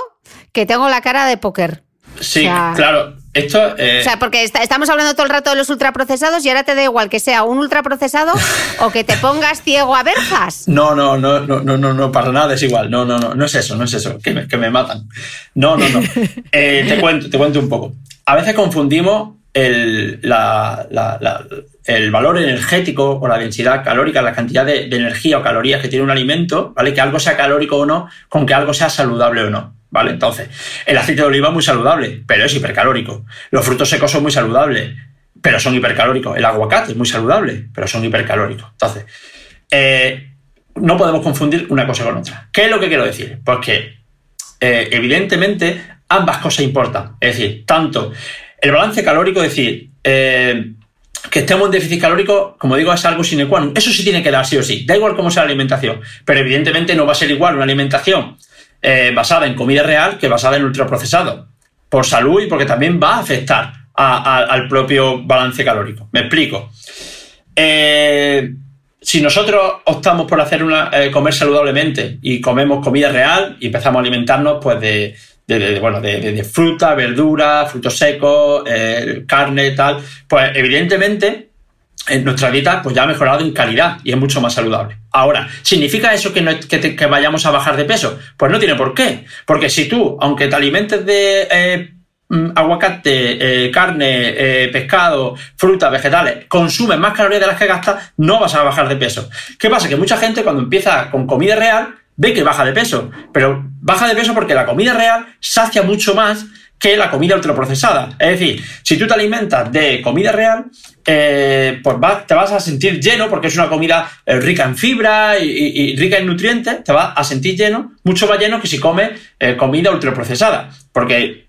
Speaker 2: que tengo la cara de póker.
Speaker 3: Sí, claro. Esto,
Speaker 2: eh, O sea, porque estamos hablando todo el rato de los ultraprocesados y ahora te da igual que sea un ultraprocesado o que te pongas ciego a verjas. *laughs*
Speaker 3: No, no, no, no, no, no, no, para nada es igual. No, no, no, no es eso, no es eso, que me, que me matan. No, no, no. *laughs* Eh, te cuento, te cuento un poco. A veces confundimos el, la, la, el valor energético o la densidad calórica, la cantidad de, de energía o calorías que tiene un alimento, ¿vale? Que algo sea calórico o no, con que algo sea saludable o no. ¿Vale? Entonces, el aceite de oliva es muy saludable, pero es hipercalórico. Los frutos secos son muy saludables, pero son hipercalóricos. El aguacate es muy saludable, pero son hipercalóricos. Entonces, eh, no podemos confundir una cosa con otra. ¿Qué es lo que quiero decir? Pues eh, evidentemente, ambas cosas importan. Es decir, tanto el balance calórico, es decir, eh, que estemos en déficit calórico, como digo, es algo sine qua non. Eso sí tiene que dar sí o sí. Da igual cómo sea la alimentación, pero evidentemente no va a ser igual una alimentación eh, basada en comida real que basada en ultraprocesado. Por salud y porque también va a afectar al propio balance calórico. Me explico. Eh, si nosotros optamos por hacer una, eh, comer saludablemente y comemos comida real y empezamos a alimentarnos pues de, bueno, de, fruta, verdura, frutos secos, carne, tal, pues evidentemente en nuestra dieta pues ya ha mejorado en calidad y es mucho más saludable. Ahora, ¿significa eso que, que, vayamos a bajar de peso? Pues no tiene por qué. Porque si tú, aunque te alimentes de eh, mm, aguacate, eh, carne, eh, pescado, frutas, vegetales, consumes más calorías de las que gastas, no vas a bajar de peso. ¿Qué pasa? Que mucha gente cuando empieza con comida real ve que baja de peso, pero baja de peso porque la comida real sacia mucho más que la comida ultraprocesada. Es decir, si tú te alimentas de comida real, eh, pues te vas a sentir lleno porque es una comida eh, rica en fibra y, rica en nutrientes, te vas a sentir lleno, mucho más lleno que si comes eh, comida ultraprocesada. Porque,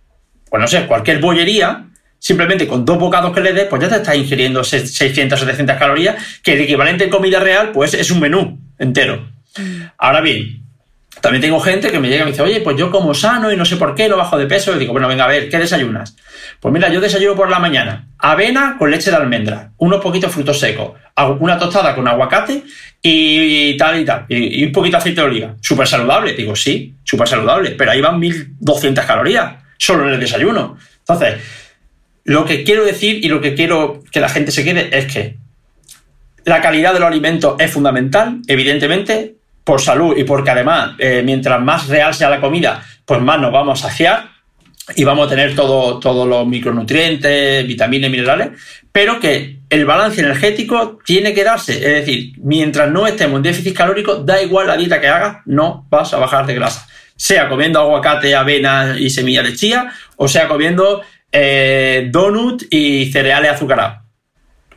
Speaker 3: pues no sé, cualquier bollería, simplemente con dos bocados que le des, pues ya te estás ingiriendo 600 o 700 calorías, que el equivalente en comida real, pues es un menú entero. Mm. Ahora bien, también tengo gente que me llega y me dice, oye, pues yo como sano y no sé por qué, lo bajo de peso. Y digo, bueno, venga, a ver, ¿qué desayunas? Pues mira, yo desayuno por la mañana avena con leche de almendra, unos poquitos frutos secos, una tostada con aguacate y tal y tal, y, un poquito de aceite de oliva. Súper saludable. Digo, sí, súper saludable, pero ahí van 1200 calorías solo en el desayuno. Entonces, lo que quiero decir y lo que quiero que la gente se quede es que la calidad de los alimentos es fundamental, evidentemente, por salud y porque además, eh, mientras más real sea la comida, pues más nos vamos a saciar y vamos a tener todos los micronutrientes, vitaminas y minerales, pero que el balance energético tiene que darse. Es decir, mientras no estemos en déficit calórico, da igual la dieta que hagas, no vas a bajar de grasa. Sea comiendo aguacate, avena y semillas de chía, o sea comiendo eh, donut y cereales azucarados.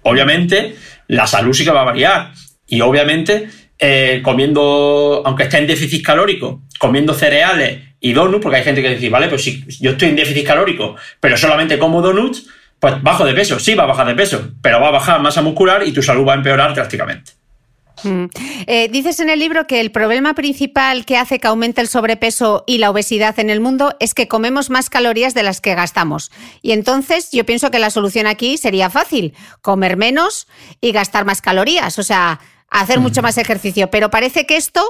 Speaker 3: Obviamente, la salud sí que va a variar. Y obviamente, eh, comiendo, aunque esté en déficit calórico, comiendo cereales y donuts, porque hay gente que dice, vale, pues si yo estoy en déficit calórico, pero solamente como donuts, pues bajo de peso, sí va a bajar de peso, pero va a bajar masa muscular y tu salud va a empeorar drásticamente.
Speaker 2: Mm. Eh, dices en el libro que el problema principal que hace que aumente el sobrepeso y la obesidad en el mundo es que comemos más calorías de las que gastamos. Y entonces yo pienso que la solución aquí sería fácil, comer menos y gastar más calorías, o sea, hacer mucho más ejercicio. Pero parece que esto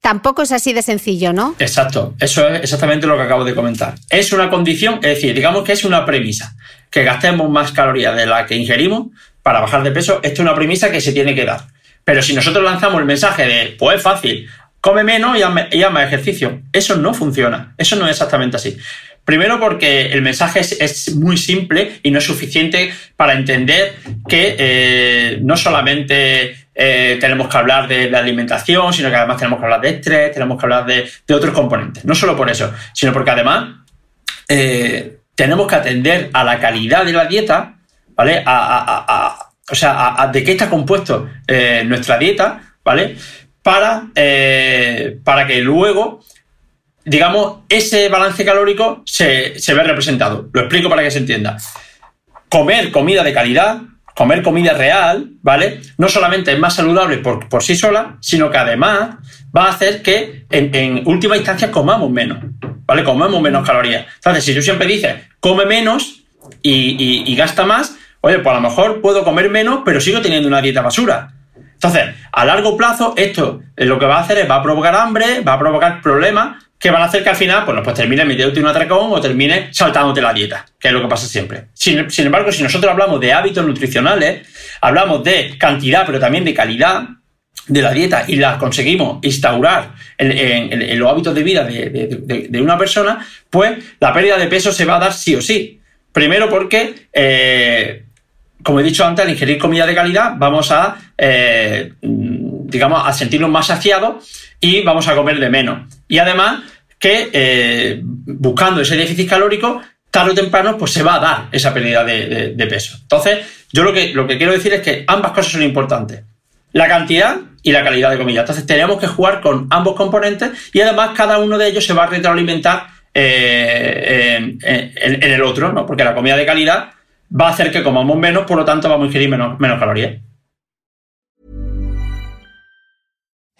Speaker 2: tampoco es así de sencillo, ¿no?
Speaker 3: Exacto, eso es exactamente lo que acabo de comentar. Es una condición, es decir, digamos que es una premisa, que gastemos más calorías de las que ingerimos para bajar de peso, esto es una premisa que se tiene que dar. Pero si nosotros lanzamos el mensaje de, pues es fácil, come menos y haz más ejercicio, eso no funciona, eso no es exactamente así. Primero porque el mensaje es, muy simple y no es suficiente para entender que eh, no solamente eh, tenemos que hablar de la alimentación, sino que además tenemos que hablar de estrés, tenemos que hablar de, otros componentes. No solo por eso, sino porque además eh, tenemos que atender a la calidad de la dieta, ¿vale? a o sea, de qué está compuesto eh, nuestra dieta, ¿vale? Para, para que luego, digamos, ese balance calórico se, se ve representado. Lo explico para que se entienda. Comer comida de calidad, comer comida real, ¿vale? No solamente es más saludable por, por sí sola, sino que además va a hacer que en, última instancia comamos menos, ¿vale? Comemos menos calorías. Entonces, si tú siempre dices, come menos y, y gasta más, Oye, pues a lo mejor puedo comer menos, pero sigo teniendo una dieta basura. Entonces, a largo plazo, esto lo que va a hacer es va a provocar hambre, va a provocar problemas que van a hacer que al final, pues, pues termine metiéndote un atracón o termine saltándote la dieta, que es lo que pasa siempre. Sin, embargo, si nosotros hablamos de hábitos nutricionales, hablamos de cantidad, pero también de calidad de la dieta y la conseguimos instaurar en, los hábitos de vida de, una persona, pues la pérdida de peso se va a dar sí o sí. Primero porque eh, como he dicho antes, al ingerir comida de calidad vamos a, eh, digamos, a sentirnos más saciados y vamos a comer de menos. Y además que eh, buscando ese déficit calórico, tarde o temprano, pues se va a dar esa pérdida de, peso. Entonces, yo lo que, lo que quiero decir es que ambas cosas son importantes. La cantidad y la calidad de comida. Entonces, tenemos que jugar con ambos componentes y además cada uno de ellos se va a retroalimentar eh, en, el otro, ¿no? Porque la comida de calidad va a hacer que comamos menos, por lo tanto vamos a ingerir menos, menos calorías.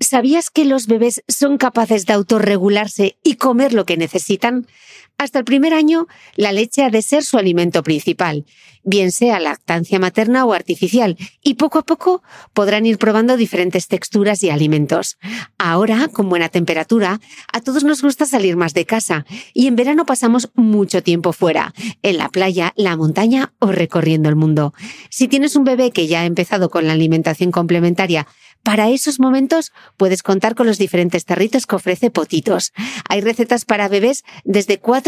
Speaker 2: ¿Sabías que los bebés son capaces de autorregularse y comer lo que necesitan? Hasta el primer año, la leche ha de ser su alimento principal, bien sea lactancia materna o artificial, y poco a poco podrán ir probando diferentes texturas y alimentos. Ahora, con buena temperatura, a todos nos gusta salir más de casa, y en verano pasamos mucho tiempo fuera, en la playa, la montaña o recorriendo el mundo. Si tienes un bebé que ya ha empezado con la alimentación complementaria, para esos momentos puedes contar con los diferentes tarritos que ofrece Potitos. Hay recetas para bebés desde 4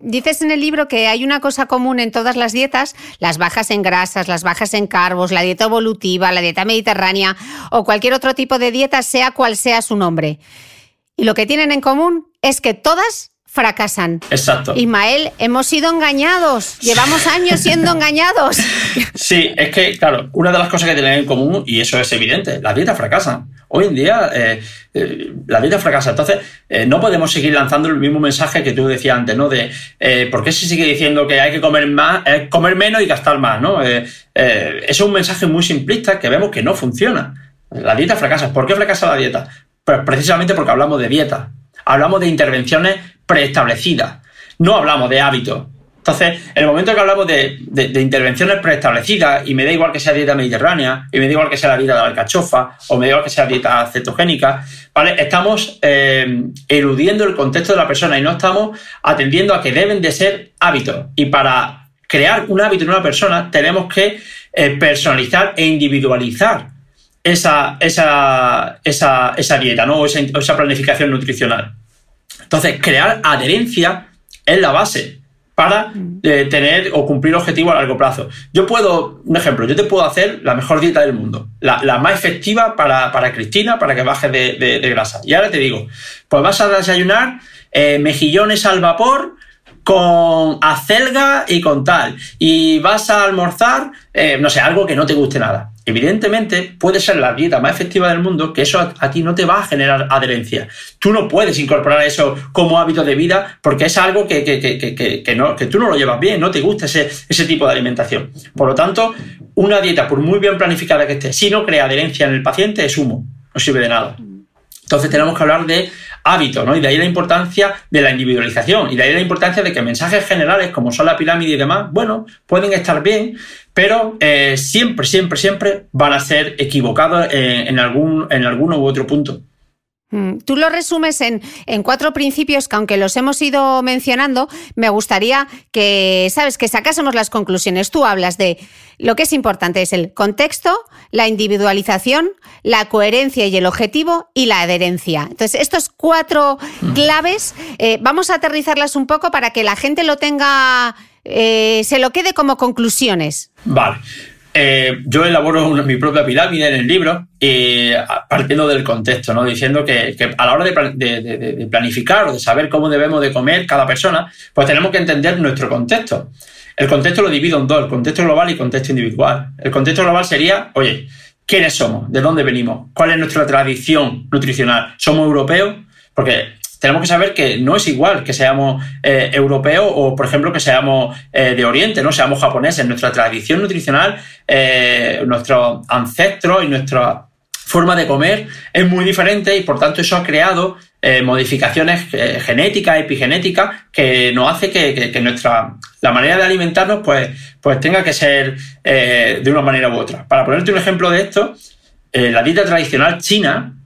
Speaker 2: Dices en el libro que hay una cosa común en todas las dietas, las bajas en grasas, las bajas en carbos, la dieta evolutiva, la dieta mediterránea o cualquier otro tipo de dieta, sea cual sea su nombre. Y lo que tienen en común es que todas fracasan.
Speaker 3: Exacto.
Speaker 2: Ismael, hemos sido engañados. Llevamos años siendo *laughs* engañados.
Speaker 3: Sí, es que, claro, una de las cosas que tienen en común, y eso es evidente, las dietas fracasan. Hoy en día, eh, eh, la dieta fracasa. Entonces, eh, no podemos seguir lanzando el mismo mensaje que tú decías antes, ¿no? De por qué se sigue diciendo que hay que comer más, comer menos y gastar más, ¿no? es un mensaje muy simplista que vemos que no funciona. La dieta fracasa. ¿Por qué fracasa la dieta? Pues precisamente porque hablamos de dieta. Hablamos de intervenciones preestablecidas. No hablamos de hábitos. Entonces, en el momento que hablamos de, intervenciones preestablecidas, y me da igual que sea dieta mediterránea, y me da igual que sea la dieta de alcachofa, o me da igual que sea dieta cetogénica, ¿vale? Estamos eh, eludiendo el contexto de la persona y no estamos atendiendo a que deben de ser hábitos. Y para crear un hábito en una persona, tenemos que eh, personalizar e individualizar esa, esa, esa, esa dieta, ¿no? O esa, esa planificación nutricional. Entonces, crear adherencia es la base para eh, tener o cumplir objetivos a largo plazo. Yo puedo, un ejemplo, yo te puedo hacer la mejor dieta del mundo, la, más efectiva para, Cristina, para que baje de, grasa. Y ahora te digo, pues vas a desayunar eh, mejillones al vapor con acelga y con tal. Y vas a almorzar, eh, no sé, algo que no te guste nada. Evidentemente, puede ser la dieta más efectiva del mundo, que eso a, ti no te va a generar adherencia. Tú no puedes incorporar eso como hábito de vida porque es algo que, que, no, que tú no lo llevas bien, no te gusta ese, ese tipo de alimentación. Por lo tanto, una dieta, por muy bien planificada que esté, si no crea adherencia en el paciente, es humo, no sirve de nada. Entonces tenemos que hablar de hábito, ¿no? Y de ahí la importancia de la individualización y de ahí la importancia de que mensajes generales como son la pirámide y demás, bueno, pueden estar bien, pero eh, siempre, siempre, siempre van a ser equivocados en, algún, en alguno u otro punto.
Speaker 2: Mm, tú lo resumes en, en, cuatro principios que aunque los hemos ido mencionando, me gustaría que, sabes, que sacásemos las conclusiones. Tú hablas de lo que es importante es el contexto, la individualización, la coherencia y el objetivo y la adherencia. Entonces, estos cuatro mm. claves, eh, vamos a aterrizarlas un poco para que la gente lo tenga eh, se lo quede como conclusiones.
Speaker 3: Vale. Eh, yo elaboro mi propia pirámide en el libro, y partiendo del contexto, ¿no? diciendo que, a la hora de, planificar o de saber cómo debemos de comer cada persona, pues tenemos que entender nuestro contexto. El contexto lo divido en dos, el contexto global y contexto individual. El contexto global sería, oye, ¿quiénes somos? ¿De dónde venimos? ¿Cuál es nuestra tradición nutricional? ¿Somos europeos? Porque tenemos que saber que no es igual que seamos eh, europeos o, por ejemplo, que seamos eh, de Oriente, no seamos japoneses. Nuestra tradición nutricional, eh, nuestros ancestros y nuestra forma de comer es muy diferente y, por tanto, eso ha creado modificaciones genéticas, epigenéticas, que nos hace que, nuestra la manera de alimentarnos pues, pues tenga que ser de una manera u otra. Para ponerte un ejemplo de esto, la dieta tradicional china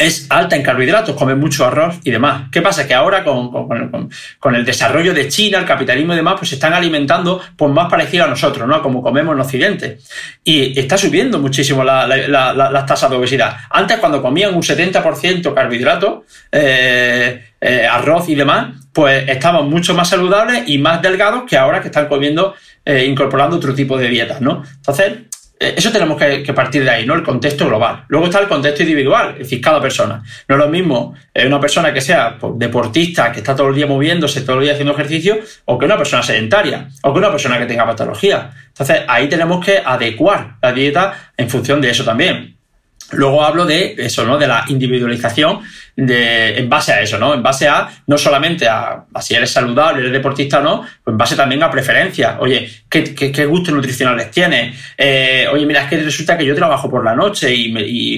Speaker 3: es alta en carbohidratos, come mucho arroz y demás. ¿Qué pasa? Que ahora con, el desarrollo de China, el capitalismo y demás, pues se están alimentando pues más parecido a nosotros, ¿no? Como comemos en Occidente. Y está subiendo muchísimo las tasas de obesidad. Antes, cuando comían un 70% carbohidratos, eh, eh, arroz y demás, pues estaban mucho más saludables y más delgados que ahora que están comiendo, eh, incorporando otro tipo de dietas, ¿no? Entonces, eso tenemos que, partir de ahí, ¿no? El contexto global. Luego está el contexto individual, es decir, cada persona. No es lo mismo eh, una persona que sea pues, deportista, que está todo el día moviéndose, todo el día haciendo ejercicio, o que una persona sedentaria, o que una persona que tenga patología. Entonces, ahí tenemos que adecuar la dieta en función de eso también. Luego hablo de eso, ¿no? De la individualización de, en base a eso, ¿no? En base a, no solamente a, si eres saludable, eres deportista o no, pues en base también a preferencias. Oye, ¿qué, qué, gustos nutricionales tienes? Eh, oye, mira, es que resulta que yo trabajo por la noche y,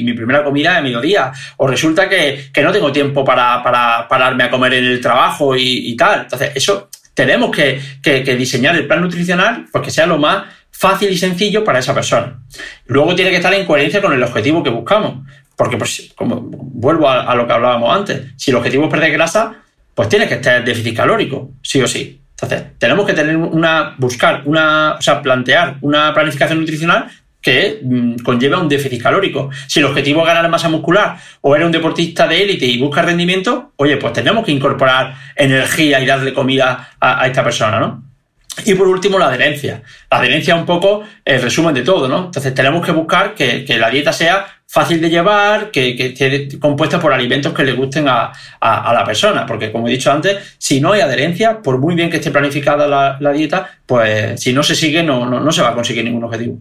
Speaker 3: mi primera comida es a mediodía. O resulta que, no tengo tiempo para, para, pararme a comer en el trabajo y, tal. Entonces, eso tenemos que, que diseñar el plan nutricional pues que sea lo más fácil y sencillo para esa persona. Luego tiene que estar en coherencia con el objetivo que buscamos. Porque, pues, como vuelvo a, lo que hablábamos antes, si el objetivo es perder grasa, pues tiene que estar déficit calórico, sí o sí. Entonces, tenemos que tener una, buscar una, o sea, plantear una planificación nutricional que mm, conlleva un déficit calórico. Si el objetivo es ganar masa muscular o eres un deportista de élite y buscas rendimiento, oye, pues tenemos que incorporar energía y darle comida a esta persona, ¿no? Y por último, la adherencia. La adherencia es un poco el resumen de todo, ¿no? Entonces tenemos que buscar que, la dieta sea fácil de llevar, que, que esté compuesta por alimentos que le gusten a, la persona. Porque, como he dicho antes, si no hay adherencia, por muy bien que esté planificada la, dieta, pues si no se sigue, no, no, se va a conseguir ningún objetivo.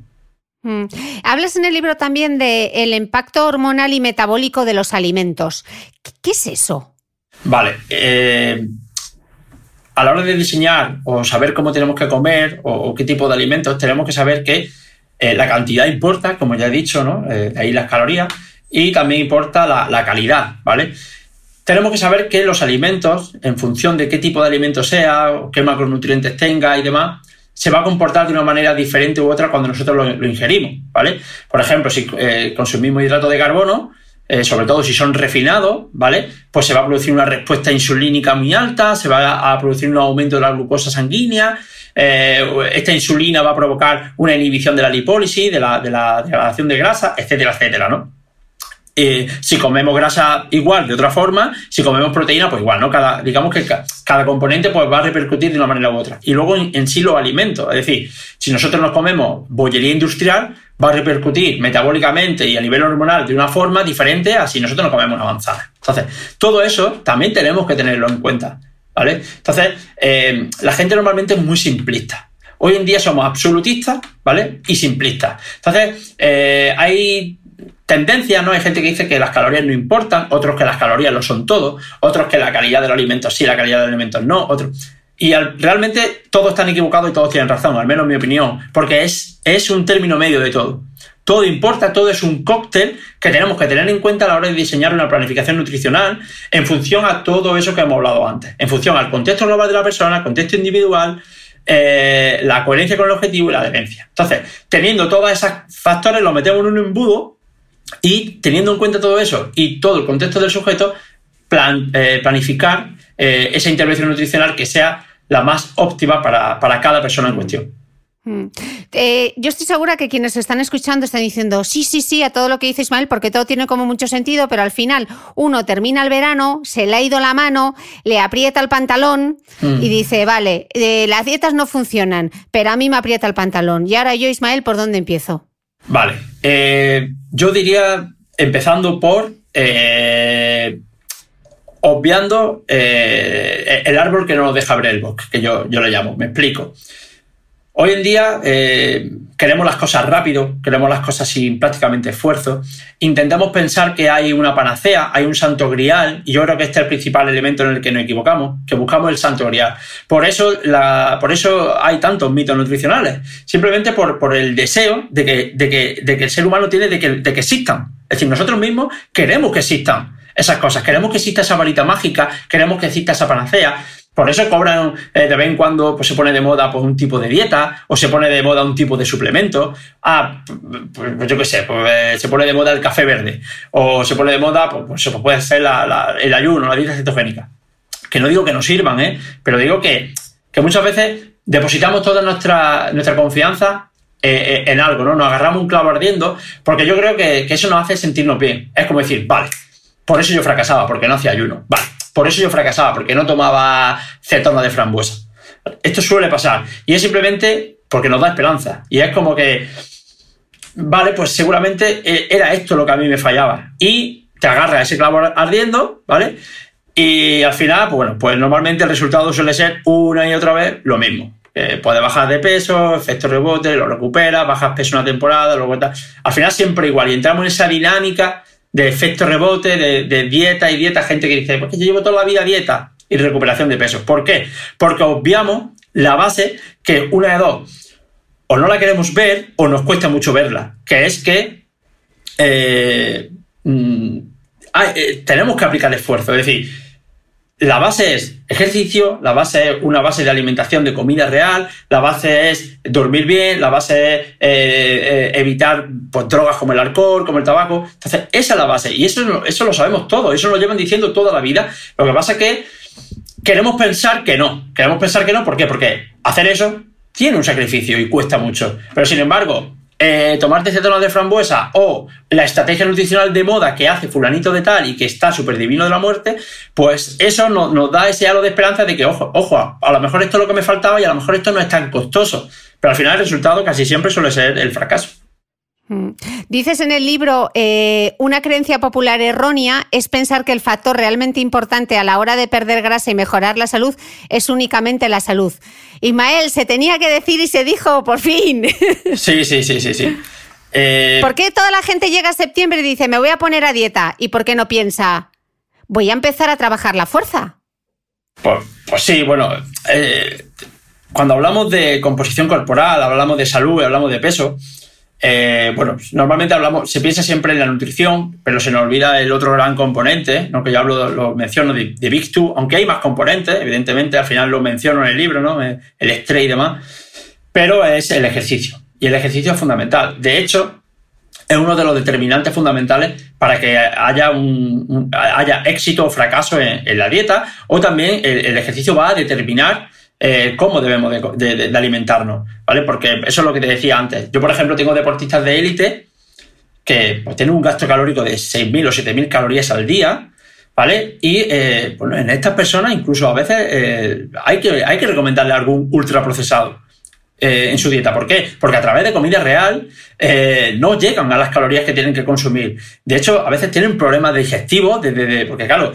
Speaker 2: Mm. Hablas en el libro también del impacto hormonal y metabólico de los alimentos. ¿Qué, es eso?
Speaker 3: Vale. Eh, a la hora de diseñar o saber cómo tenemos que comer o, qué tipo de alimentos, tenemos que saber que eh, la cantidad importa, como ya he dicho, ¿no? Eh, ahí las calorías, y también importa la, calidad, ¿vale? Tenemos que saber que los alimentos, en función de qué tipo de alimento sea, qué macronutrientes tenga y demás, se va a comportar de una manera diferente u otra cuando nosotros lo, ingerimos, ¿vale? Por ejemplo, si eh, consumimos hidrato de carbono, eh, sobre todo si son refinados, ¿vale? Pues se va a producir una respuesta insulínica muy alta, se va a producir un aumento de la glucosa sanguínea, eh, esta insulina va a provocar una inhibición de la lipólisis, de la, de la degradación de grasa, etcétera, etcétera, ¿no? Si comemos grasa igual, de otra forma, si comemos proteína, pues igual, ¿no? Cada, digamos que cada componente pues, va a repercutir de una manera u otra. Y luego en, sí los alimentos, es decir, si nosotros nos comemos bollería industrial, va a repercutir metabólicamente y a nivel hormonal de una forma diferente a si nosotros nos comemos una manzana. Entonces, todo eso también tenemos que tenerlo en cuenta, ¿vale? Entonces, eh, la gente normalmente es muy simplista. Hoy en día somos absolutistas, ¿vale? Y simplistas. Entonces, eh, hay tendencias, ¿no? Hay gente que dice que las calorías no importan, otros que las calorías lo son todo, otros que la calidad de los alimentos sí, la calidad de los alimentos no, otros. Y realmente todos están equivocados y todos tienen razón, al menos en mi opinión, porque es, es un término medio de todo. Todo importa, todo es un cóctel que tenemos que tener en cuenta a la hora de diseñar una planificación nutricional en función a todo eso que hemos hablado antes, en función al contexto global de la persona, al contexto individual, eh, la coherencia con el objetivo y la adherencia. Entonces, teniendo todos esos factores, los metemos en un embudo y teniendo en cuenta todo eso y todo el contexto del sujeto, eh, planificar eh, esa intervención nutricional que sea la más óptima para, cada persona en cuestión.
Speaker 2: Mm. Eh, yo estoy segura que quienes están escuchando están diciendo sí, sí, sí a todo lo que dice Ismael, porque todo tiene como mucho sentido, pero al final uno termina el verano, se le ha ido la mano, le aprieta el pantalón y mm. dice, vale, las dietas no funcionan, pero a mí me aprieta el pantalón. Y ahora yo, Ismael, ¿por dónde empiezo?
Speaker 3: Vale, eh, yo diría empezando por eh, obviando eh, el árbol que no nos deja ver el bosque, que yo, yo le llamo, me explico. Hoy en día eh, queremos las cosas rápido, queremos las cosas sin prácticamente esfuerzo. Intentamos pensar que hay una panacea, hay un santo grial, y yo creo que este es el principal elemento en el que nos equivocamos, que buscamos el santo grial. Por eso, por eso hay tantos mitos nutricionales, simplemente por, el deseo de que, el ser humano tiene que, de que existan. Es decir, nosotros mismos queremos que existan esas cosas, queremos que exista esa varita mágica, queremos que exista esa panacea. Por eso cobran eh, de vez en cuando, pues se pone de moda pues, un tipo de dieta o se pone de moda un tipo de suplemento. Ah, pues, pues yo qué sé, pues, eh, se pone de moda el café verde o se pone de moda, pues, pues puede ser el ayuno, la dieta cetogénica. Que no digo que no sirvan, ¿eh? pero digo que, muchas veces depositamos toda nuestra, nuestra confianza eh, en algo, ¿no? Nos agarramos un clavo ardiendo porque yo creo que, que eso nos hace sentirnos bien. Es como decir, vale, por eso yo fracasaba, porque no hacía ayuno. Vale, por eso yo fracasaba, porque no tomaba cetona de frambuesa. Esto suele pasar. Y es simplemente porque nos da esperanza. Y es como que, vale, pues seguramente eh, era esto lo que a mí me fallaba. Y te agarra ese clavo ardiendo, ¿vale? Y al final, pues bueno, pues normalmente el resultado suele ser una y otra vez lo mismo. Eh, puede bajar de peso, efecto rebote, lo recupera, bajas peso una temporada, lo vuelta. Al final siempre igual. Y entramos en esa dinámica de efecto rebote, de, dieta y dieta, gente que dice, pues que yo llevo toda la vida dieta y recuperación de peso. ¿Por qué? Porque obviamos la base que una de dos, o no la queremos ver o nos cuesta mucho verla, que es que eh, mm, eh, tenemos que aplicar esfuerzo. Es decir, la base es ejercicio, la base es una base de alimentación de comida real, la base es dormir bien, la base es eh, evitar pues, drogas como el alcohol, como el tabaco. Entonces, esa es la base. Y eso, eso lo sabemos todo, eso lo llevan diciendo toda la vida. Lo que pasa es que queremos pensar que no. Queremos pensar que no, ¿por qué? Porque hacer eso tiene un sacrificio y cuesta mucho. Pero sin embargo, eh, tomarte cetonas de frambuesa o la estrategia nutricional de moda que hace fulanito de tal y que está súper divino de la muerte, pues eso nos, da ese halo de esperanza de que, ojo, ojo, a lo mejor esto es lo que me faltaba y a lo mejor esto no es tan costoso. Pero al final el resultado casi siempre suele ser el fracaso.
Speaker 2: Mm. Dices en el libro, eh, una creencia popular errónea es pensar que el factor realmente importante a la hora de perder grasa y mejorar la salud es únicamente la salud. Ismael, se tenía que decir y se dijo, por fin. *laughs*
Speaker 3: Sí, sí, sí, sí, sí.
Speaker 2: Eh, ¿Por qué toda la gente llega a septiembre y dice, me voy a poner a dieta? ¿Y por qué no piensa, voy a empezar a trabajar la fuerza?
Speaker 3: Pues, pues sí, bueno, eh, cuando hablamos de composición corporal, hablamos de salud, hablamos de peso, eh, bueno, normalmente hablamos, se piensa siempre en la nutrición, pero se nos olvida el otro gran componente, ¿no? que yo hablo, lo menciono de, Big Two, aunque hay más componentes, evidentemente, al final lo menciono en el libro, ¿no? el estrés y demás, pero es el ejercicio. Y el ejercicio es fundamental. De hecho, es uno de los determinantes fundamentales para que haya, un, haya éxito o fracaso en, la dieta, o también el ejercicio va a determinar eh, cómo debemos de, alimentarnos, ¿vale? Porque eso es lo que te decía antes. Yo, por ejemplo, tengo deportistas de élite que pues, tienen un gasto calórico de 6.000 o 7.000 calorías al día, ¿vale? Y eh, bueno, en estas personas incluso a veces eh, hay, que, hay que recomendarle algún ultraprocesado. En su dieta. ¿Por qué? Porque a través de comida real no llegan a las calorías que tienen que consumir. De hecho, a veces tienen problemas digestivos, de, porque claro,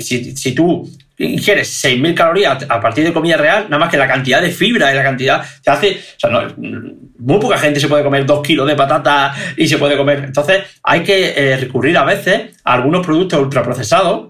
Speaker 3: si, si, tú ingieres 6.000 calorías a partir de comida real, nada más que la cantidad de fibra y la cantidad se hace, o sea, muy poca gente se puede comer 2 kilos de patata y se puede comer. Entonces, hay que eh, recurrir a veces a algunos productos ultraprocesados.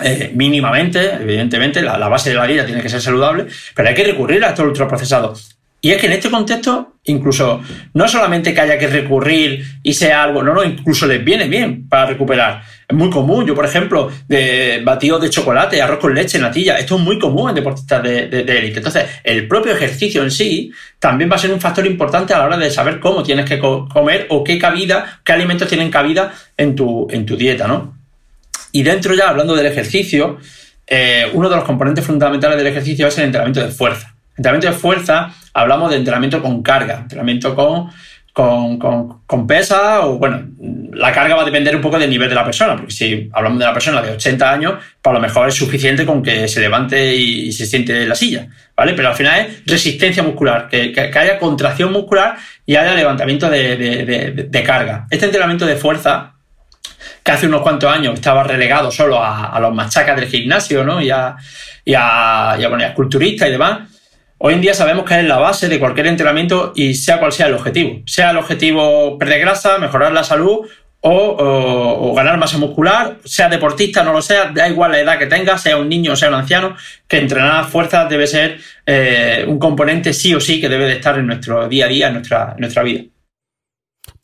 Speaker 3: Eh, mínimamente, evidentemente, la, la, base de la vida tiene que ser saludable, pero hay que recurrir a estos ultraprocesados. Y es que en este contexto, incluso no solamente que haya que recurrir y sea algo, no, no, incluso les viene bien para recuperar. Es muy común. Yo, por ejemplo, de batidos de chocolate, arroz con leche, natilla, esto es muy común en deportistas de élite. Entonces, el propio ejercicio en sí también va a ser un factor importante a la hora de saber cómo tienes que comer o qué cabida, qué alimentos tienen cabida en tu, en tu dieta, ¿no? Y dentro ya, hablando del ejercicio, eh, uno de los componentes fundamentales del ejercicio es el entrenamiento de fuerza. Entrenamiento de fuerza, hablamos de entrenamiento con carga, entrenamiento con, con, con, pesa o, bueno, la carga va a depender un poco del nivel de la persona, porque si hablamos de una persona de 80 años, pues a lo mejor es suficiente con que se levante y, se siente en la silla, ¿vale? Pero al final es resistencia muscular, que, que, haya contracción muscular y haya levantamiento de, de, carga. Este entrenamiento de fuerza que hace unos cuantos años estaba relegado solo a, a los machacas del gimnasio, ¿no? Y a, y a, y bueno, a culturistas y demás, Hoy en día sabemos que es la base de cualquier entrenamiento y sea cual sea el objetivo. Sea el objetivo perder grasa, mejorar la salud o, ganar masa muscular, sea deportista, no lo sea, da igual la edad que tenga, sea un niño o sea un anciano, que entrenar fuerza debe ser eh, un componente sí o sí que debe de estar en nuestro día a día, nuestra, en nuestra vida.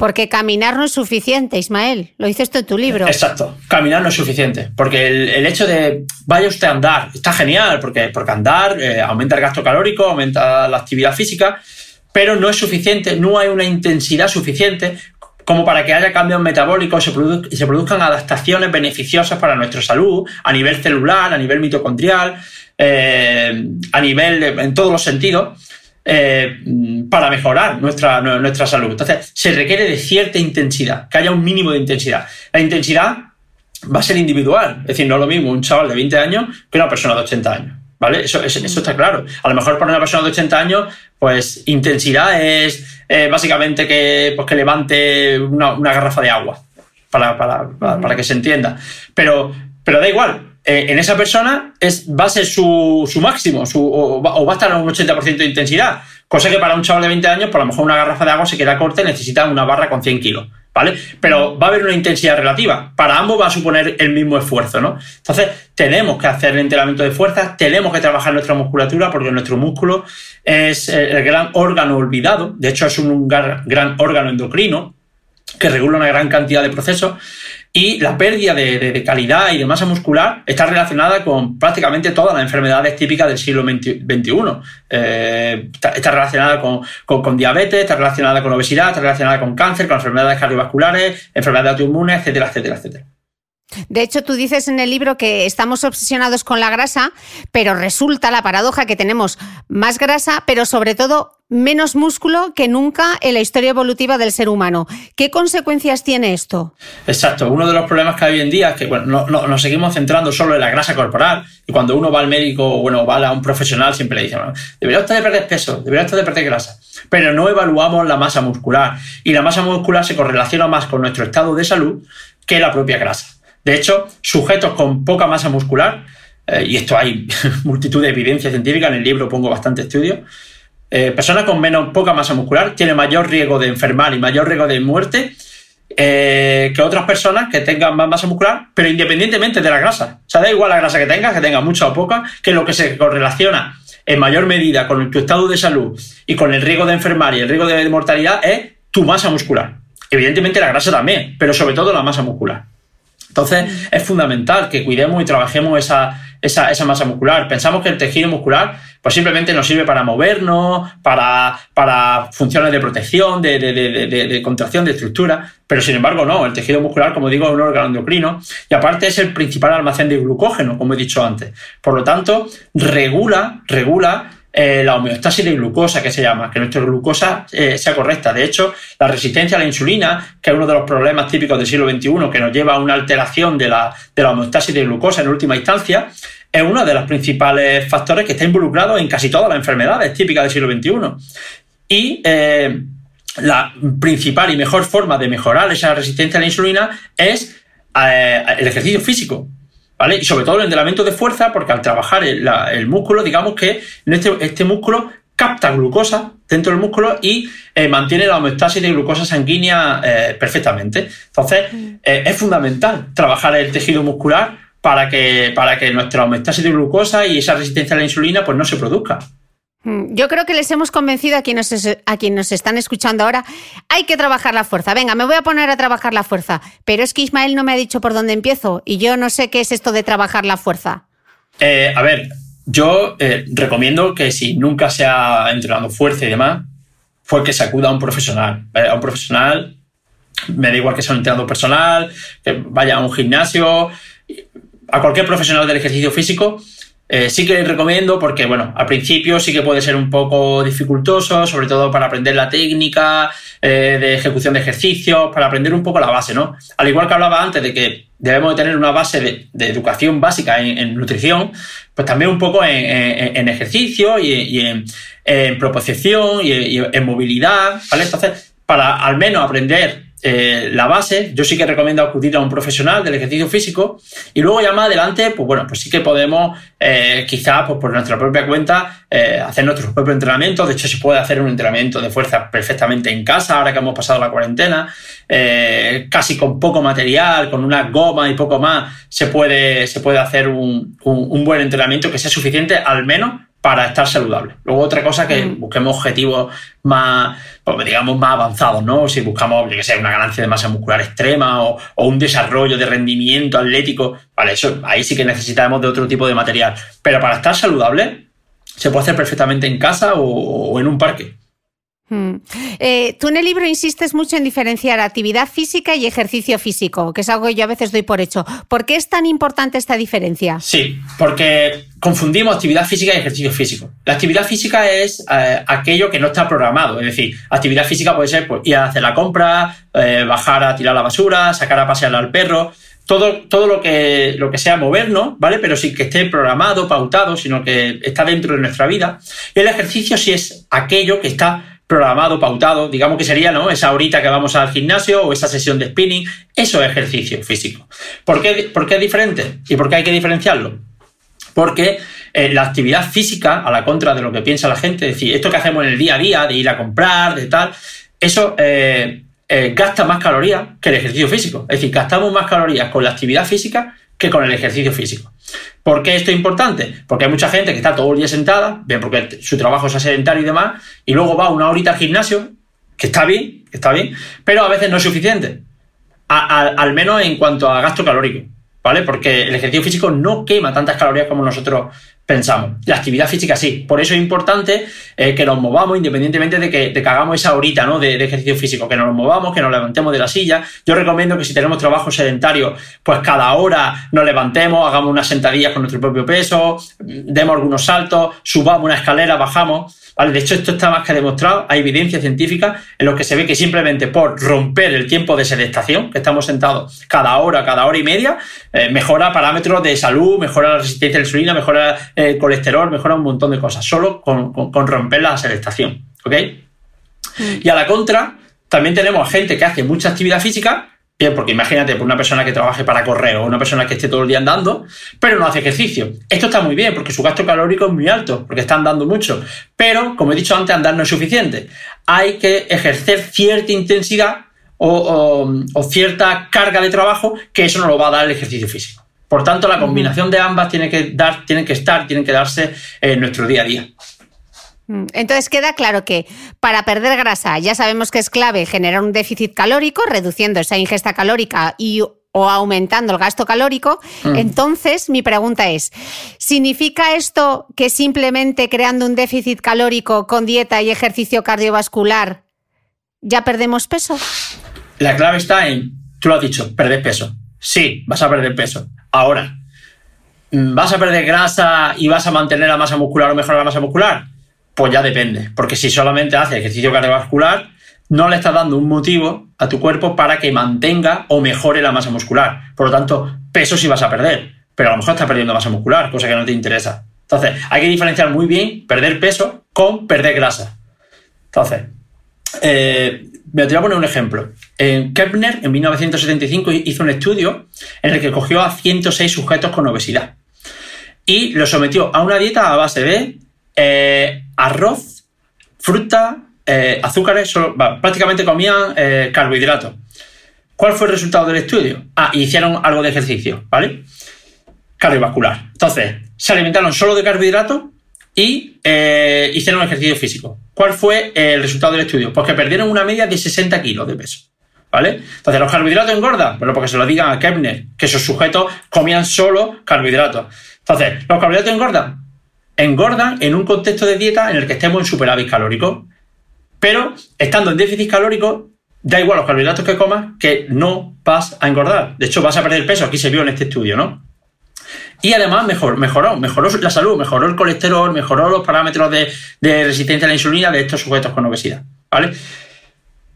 Speaker 2: Porque caminar no es suficiente, Ismael. Lo dices tú en tu libro.
Speaker 3: Exacto. Caminar no es suficiente. Porque el, hecho de vaya usted a andar está genial, porque, porque andar eh, aumenta el gasto calórico, aumenta la actividad física, pero no es suficiente, no hay una intensidad suficiente como para que haya cambios metabólicos y se, produzcan adaptaciones beneficiosas para nuestra salud a nivel celular, a nivel mitocondrial, eh, a nivel en todos los sentidos. Eh, para mejorar nuestra, nuestra salud. Entonces, se requiere de cierta intensidad, que haya un mínimo de intensidad. La intensidad va a ser individual, es decir, no es lo mismo un chaval de 20 años que una persona de 80 años. ¿Vale? Eso, está claro. A lo mejor para una persona de 80 años, pues intensidad es eh, básicamente que, pues, que levante una, garrafa de agua, para, para, que se entienda. Pero, pero da igual, eh, en esa persona es, va a ser su, máximo o, va, a estar a un 80% de intensidad. Cosa que para un chaval de 20 años, por lo mejor una garrafa de agua se queda corta y necesita una barra con 100 kilos. ¿Vale? Pero va a haber una intensidad relativa. Para ambos va a suponer el mismo esfuerzo, ¿no? Entonces, tenemos que hacer el entrenamiento de fuerza, tenemos que trabajar nuestra musculatura, porque nuestro músculo es el gran órgano olvidado. De hecho, es un gran órgano endocrino que regula una gran cantidad de procesos y la pérdida de, calidad y de masa muscular está relacionada con prácticamente todas las enfermedades típicas del siglo XXI. Eh, está, relacionada con, diabetes, está relacionada con obesidad, está relacionada con cáncer, con enfermedades cardiovasculares, enfermedades autoinmunes, etcétera, etcétera, etcétera.
Speaker 2: De hecho, tú dices en el libro que estamos obsesionados con la grasa, pero resulta la paradoja que tenemos más grasa, pero sobre todo menos músculo que nunca en la historia evolutiva del ser humano. ¿Qué consecuencias tiene esto?
Speaker 3: Exacto. Uno de los problemas que hay hoy en día es que bueno, no, nos seguimos centrando solo en la grasa corporal y cuando uno va al médico o bueno, va a un profesional siempre le dice, debería usted de perder peso, debería usted de perder grasa. pero no evaluamos la masa muscular. Y la masa muscular se correlaciona más con nuestro estado de salud que la propia grasa. De hecho, sujetos con poca masa muscular, eh, y esto hay *laughs* multitud de evidencia científica, en el libro pongo bastante estudio, eh, personas con menos poca masa muscular tienen mayor riesgo de enfermar y mayor riesgo de muerte eh, que otras personas que tengan más masa muscular, pero independientemente de la grasa. O sea, da igual la grasa que tengas, que tengas mucha o poca, que lo que se correlaciona en mayor medida con tu estado de salud y con el riesgo de enfermar y el riesgo de mortalidad es tu masa muscular. Evidentemente la grasa también, pero sobre todo la masa muscular. Entonces es fundamental que cuidemos y trabajemos esa, esa, masa muscular. Pensamos que el tejido muscular pues simplemente nos sirve para movernos, para, para funciones de protección, de, de, contracción, de estructura, pero sin embargo no, el tejido muscular, como digo, es un órgano endocrino y aparte es el principal almacén de glucógeno, como he dicho antes. Por lo tanto, regula, regula eh, la homeostasis de glucosa, que se llama, que nuestra glucosa eh, sea correcta. De hecho, la resistencia a la insulina, que es uno de los problemas típicos del siglo XXI, que nos lleva a una alteración de la, de la homeostasis de glucosa en última instancia, es uno de los principales factores que está involucrado en casi todas las enfermedades típicas del siglo XXI. Y eh, la principal y mejor forma de mejorar esa resistencia a la insulina es el ejercicio físico. Y sobre todo el entrenamiento de fuerza, porque al trabajar el, músculo, digamos que este, este, músculo capta glucosa dentro del músculo y eh, mantiene la homeostasis de glucosa sanguínea eh, perfectamente. Entonces, mm. eh, es fundamental trabajar el tejido muscular para que, para que nuestra homeostasis de glucosa y esa resistencia a la insulina pues, no se produzca.
Speaker 2: Mm, yo creo que les hemos convencido a quienes, a quienes nos están escuchando ahora. Hay que trabajar la fuerza. Venga, me voy a poner a trabajar la fuerza. Pero es que Ismael no me ha dicho por dónde empiezo y yo no sé qué es esto de trabajar la fuerza.
Speaker 3: Eh, a ver, yo eh, recomiendo que si nunca se ha entrenado fuerza y demás, fue que se acuda a un profesional. A un profesional, me da igual que sea un entrenador personal, que vaya a un gimnasio, a cualquier profesional del ejercicio físico eh, sí que recomiendo porque, bueno, al principio sí que puede ser un poco dificultoso, sobre todo para aprender la técnica eh, de ejecución de ejercicios, para aprender un poco la base, ¿no? Al igual que hablaba antes de que debemos de tener una base de, educación básica en, nutrición, pues también un poco en, ejercicio y, en, proposición y, en movilidad, ¿vale? Entonces, para al menos aprender eh, la base, yo sí que recomiendo acudir a un profesional del ejercicio físico y luego ya más adelante, pues bueno, pues sí que podemos eh, quizás pues por nuestra propia cuenta eh, hacer nuestros propios entrenamientos. De hecho, se puede hacer un entrenamiento de fuerza perfectamente en casa ahora que hemos pasado la cuarentena, casi con poco material, con una goma y poco más, se puede, se puede hacer un, un buen entrenamiento que sea suficiente al menos para estar saludable. Luego otra cosa que mm. busquemos objetivos más, pues, digamos, más avanzados, ¿no? Si buscamos, que sea una ganancia de masa muscular extrema o, un desarrollo de rendimiento atlético, vale, eso ahí sí que necesitamos de otro tipo de material. Pero para estar saludable se puede hacer perfectamente en casa o en un parque.
Speaker 2: Mm. Eh, tú en el libro insistes mucho en diferenciar actividad física y ejercicio físico, que es algo que yo a veces doy por hecho. ¿Por qué es tan importante esta diferencia?
Speaker 3: Sí, porque confundimos actividad física y ejercicio físico. La actividad física es eh, aquello que no está programado, es decir, actividad física puede ser pues, ir a hacer la compra, eh, bajar a tirar la basura, sacar a pasear al perro. Todo, todo lo, que, lo que sea movernos, ¿vale? Pero sin que esté programado, pautado, sino que está dentro de nuestra vida. El ejercicio sí es aquello que está programado, pautado, digamos que sería ¿no? esa horita que vamos al gimnasio o esa sesión de spinning, eso es ejercicio físico. ¿Por qué, por qué es diferente? ¿Y por qué hay que diferenciarlo? Porque eh, la actividad física, a la contra de lo que piensa la gente, es decir, esto que hacemos en el día a día, de ir a comprar, de tal, eso eh, eh, gasta más calorías que el ejercicio físico. Es decir, gastamos más calorías con la actividad física que con el ejercicio físico. ¿Por qué esto es importante? Porque hay mucha gente que está todo el día sentada, bien porque su trabajo es sedentario y demás, y luego va una horita al gimnasio, que está bien, está bien, pero a veces no es suficiente. al menos en cuanto a gasto calórico, ¿vale? Porque el ejercicio físico no quema tantas calorías como nosotros pensamos. La actividad física sí. Por eso es importante eh, que nos movamos independientemente de que, hagamos esa horita ¿no? de, ejercicio físico, que nos movamos, que nos levantemos de la silla. Yo recomiendo que si tenemos trabajo sedentario, pues cada hora nos levantemos, hagamos unas sentadillas con nuestro propio peso, demos algunos saltos, subamos una escalera, bajamos. De hecho, esto está más que demostrado. Hay evidencia científica en los que se ve que simplemente por romper el tiempo de sedestación, que estamos sentados cada hora, cada hora y media, eh, mejora parámetros de salud, mejora la resistencia a la insulina, mejora el colesterol, mejora un montón de cosas, solo con, romper la sedestación. ¿Ok? Y a la contra, también tenemos gente que hace mucha actividad física, bien, porque imagínate, por una persona que trabaje para correo, una persona que esté todo el día andando, pero no hace ejercicio. Esto está muy bien, porque su gasto calórico es muy alto, porque está andando mucho. Pero, como he dicho antes, andar no es suficiente. Hay que ejercer cierta intensidad o, cierta carga de trabajo que eso no lo va a dar el ejercicio físico. Por tanto, la combinación de ambas tiene que, dar, tienen que estar, tienen que darse en nuestro día a día.
Speaker 2: Mm, entonces queda claro que para perder grasa ya sabemos que es clave generar un déficit calórico, reduciendo esa ingesta calórica y o aumentando el gasto calórico. Mm. Entonces, mi pregunta es, ¿significa esto que simplemente creando un déficit calórico con dieta y ejercicio cardiovascular ya perdemos peso?
Speaker 3: La clave está en, tú lo has dicho, perder peso. Sí, vas a perder peso. Ahora, ¿vas a perder grasa y vas a mantener la masa muscular o mejorar la masa muscular? Pues ya depende, porque si solamente haces ejercicio cardiovascular, no le estás dando un motivo a tu cuerpo para que mantenga o mejore la masa muscular. Por lo tanto, peso sí vas a perder, pero a lo mejor estás perdiendo masa muscular, cosa que no te interesa. Entonces, hay que diferenciar muy bien perder peso con perder grasa. Entonces, eh, me voy a poner un ejemplo. En Kepner, en 1975, hizo un estudio en el que cogió a 106 sujetos con obesidad y los sometió a una dieta a base de eh, arroz, fruta, eh, azúcares, prácticamente comían eh, carbohidratos. ¿Cuál fue el resultado del estudio? Ah, hicieron algo de ejercicio, ¿vale? Cardiovascular. Entonces, se alimentaron solo de carbohidratos y hicieron ejercicio físico. ¿Cuál fue el resultado del estudio? Pues que perdieron una media de 60 kilos de peso. ¿Vale? Entonces, ¿los carbohidratos engordan? Bueno, porque se lo digan a Kepner, que esos sujetos comían solo carbohidratos. Entonces, ¿los carbohidratos engordan? engordan en un contexto de dieta en el que estemos en superávit calórico. Pero estando en déficit calórico, da igual los carbohidratos que comas, que no vas a engordar. De hecho, vas a perder peso. Aquí se vio en este estudio, ¿no? Y además mejor, mejoró, mejoró la salud, mejoró el colesterol, mejoró los parámetros de, de, resistencia a la insulina de estos sujetos con obesidad. ¿Vale?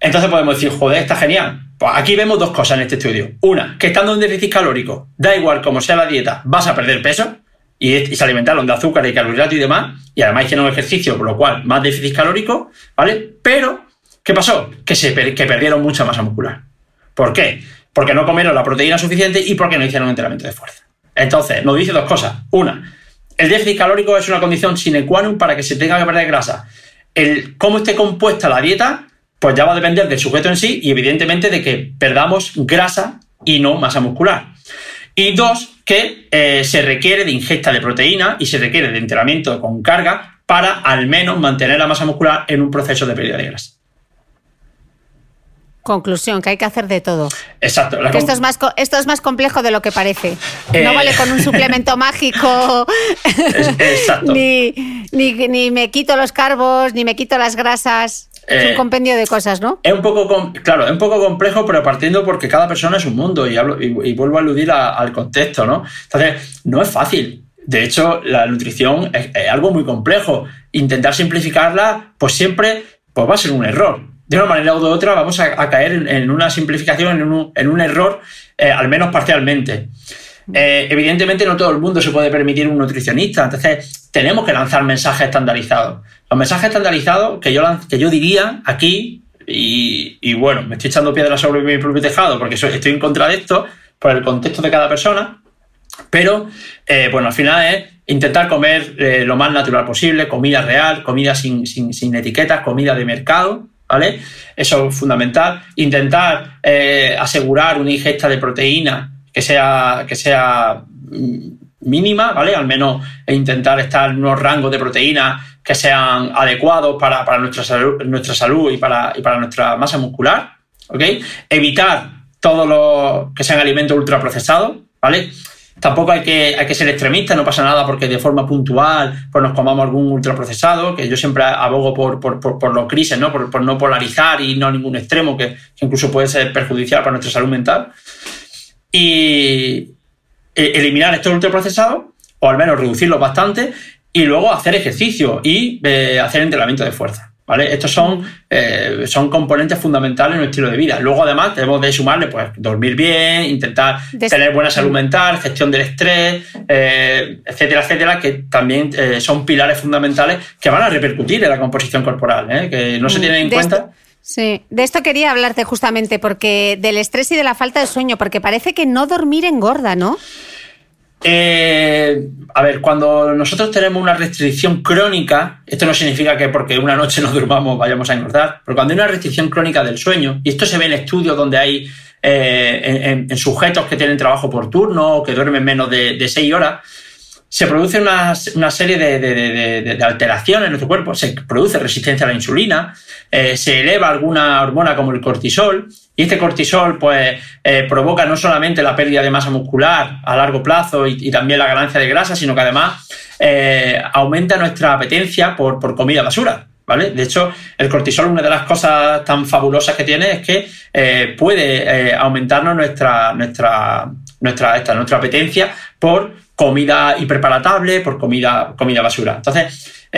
Speaker 3: Entonces podemos decir, joder, está genial. Pues aquí vemos dos cosas en este estudio. Una, que estando en déficit calórico, da igual como sea la dieta, vas a perder peso y, se alimentaron de azúcar y carbohidratos y demás, y además hicieron ejercicio, por lo cual más déficit calórico, ¿vale? Pero, ¿qué pasó? Que, se, que perdieron mucha masa muscular. ¿Por qué? Porque no comieron la proteína suficiente y porque no hicieron entrenamiento de fuerza. Entonces, nos dice dos cosas. Una, el déficit calórico es una condición sine qua non para que se tenga que perder grasa. El cómo esté compuesta la dieta, pues ya va a depender del sujeto en sí y evidentemente de que perdamos grasa y no masa muscular. Y dos, que eh, se requiere de ingesta de proteína y se requiere de entrenamiento con carga para al menos mantener la masa muscular en un proceso de pérdida de grasa.
Speaker 2: Conclusión, que hay que hacer de todo.
Speaker 3: Exacto.
Speaker 2: esto, es más, esto es más complejo de lo que parece. no eh. vale con un suplemento *laughs* mágico.
Speaker 3: Exacto. *laughs*
Speaker 2: ni, ni, me quito los carbos, ni me quito las grasas. es un eh, compendio de cosas, ¿no?
Speaker 3: Es un poco, claro, es un poco complejo, pero partiendo porque cada persona es un mundo y, hablo, y, vuelvo a aludir al contexto, ¿no? Entonces, no es fácil. De hecho, la nutrición es, algo muy complejo. Intentar simplificarla, pues siempre pues va a ser un error de una manera u otra vamos a, caer en, una simplificación, en un, error, eh, al menos parcialmente. Eh, evidentemente no todo el mundo se puede permitir un nutricionista, entonces tenemos que lanzar mensajes estandarizados. Los mensajes estandarizados que yo, que yo diría aquí, y, bueno, me estoy echando piedras sobre mi propio tejado porque estoy en contra de esto, por el contexto de cada persona, pero eh, bueno, al final es intentar comer lo más natural posible, comida real, comida sin, sin etiquetas, comida de mercado, ¿vale? Eso es fundamental. Intentar eh, asegurar una ingesta de proteína que sea, que sea mm, mínima, ¿vale? Al menos intentar estar en unos rangos de proteína que sean adecuados para, nuestra, salud, nuestra salud y para, y para nuestra masa muscular, ¿ok? Evitar todos los que sean alimentos ultraprocesados, ¿vale? Tampoco hay que, hay que ser extremista, no pasa nada porque de forma puntual pues nos comamos algún ultraprocesado, que yo siempre abogo por, por, por, los crisis, ¿no? Por, no polarizar y no a ningún extremo, que, incluso puede ser perjudicial para nuestra salud mental. Y e, eliminar estos ultraprocesados, o al menos reducirlos bastante, y luego hacer ejercicio y eh, hacer entrenamiento de fuerza. ¿Vale? Estos son, eh, son componentes fundamentales en nuestro estilo de vida. Luego, además, debemos de sumarle, pues, dormir bien, intentar tener buena salud mental, gestión del estrés, eh, etcétera, etcétera, que también eh, son pilares fundamentales que van a repercutir en la composición corporal, que no se mm, tienen en cuenta.
Speaker 2: Sí, de esto quería hablarte justamente, porque del estrés y de la falta de sueño, porque parece que no dormir engorda, ¿no?
Speaker 3: Eh, a ver, cuando nosotros tenemos una restricción crónica, esto no significa que porque una noche no durmamos vayamos a engordar, pero cuando hay una restricción crónica del sueño, y esto se ve en estudios donde hay eh, en, sujetos que tienen trabajo por turno o que duermen menos de, seis horas, se produce una, serie de, alteraciones en nuestro cuerpo, se produce resistencia a la insulina, eh, se eleva alguna hormona como el cortisol, y este cortisol pues, eh, provoca no solamente la pérdida de masa muscular a largo plazo y, también la ganancia de grasa, sino que además eh, aumenta nuestra apetencia por, comida basura. ¿Vale? De hecho, el cortisol, una de las cosas tan fabulosas que tiene es que puede aumentarnos nuestra, nuestra, nuestra, esta, nuestra apetencia por comida hiperpalatable, por comida, comida basura. Entonces,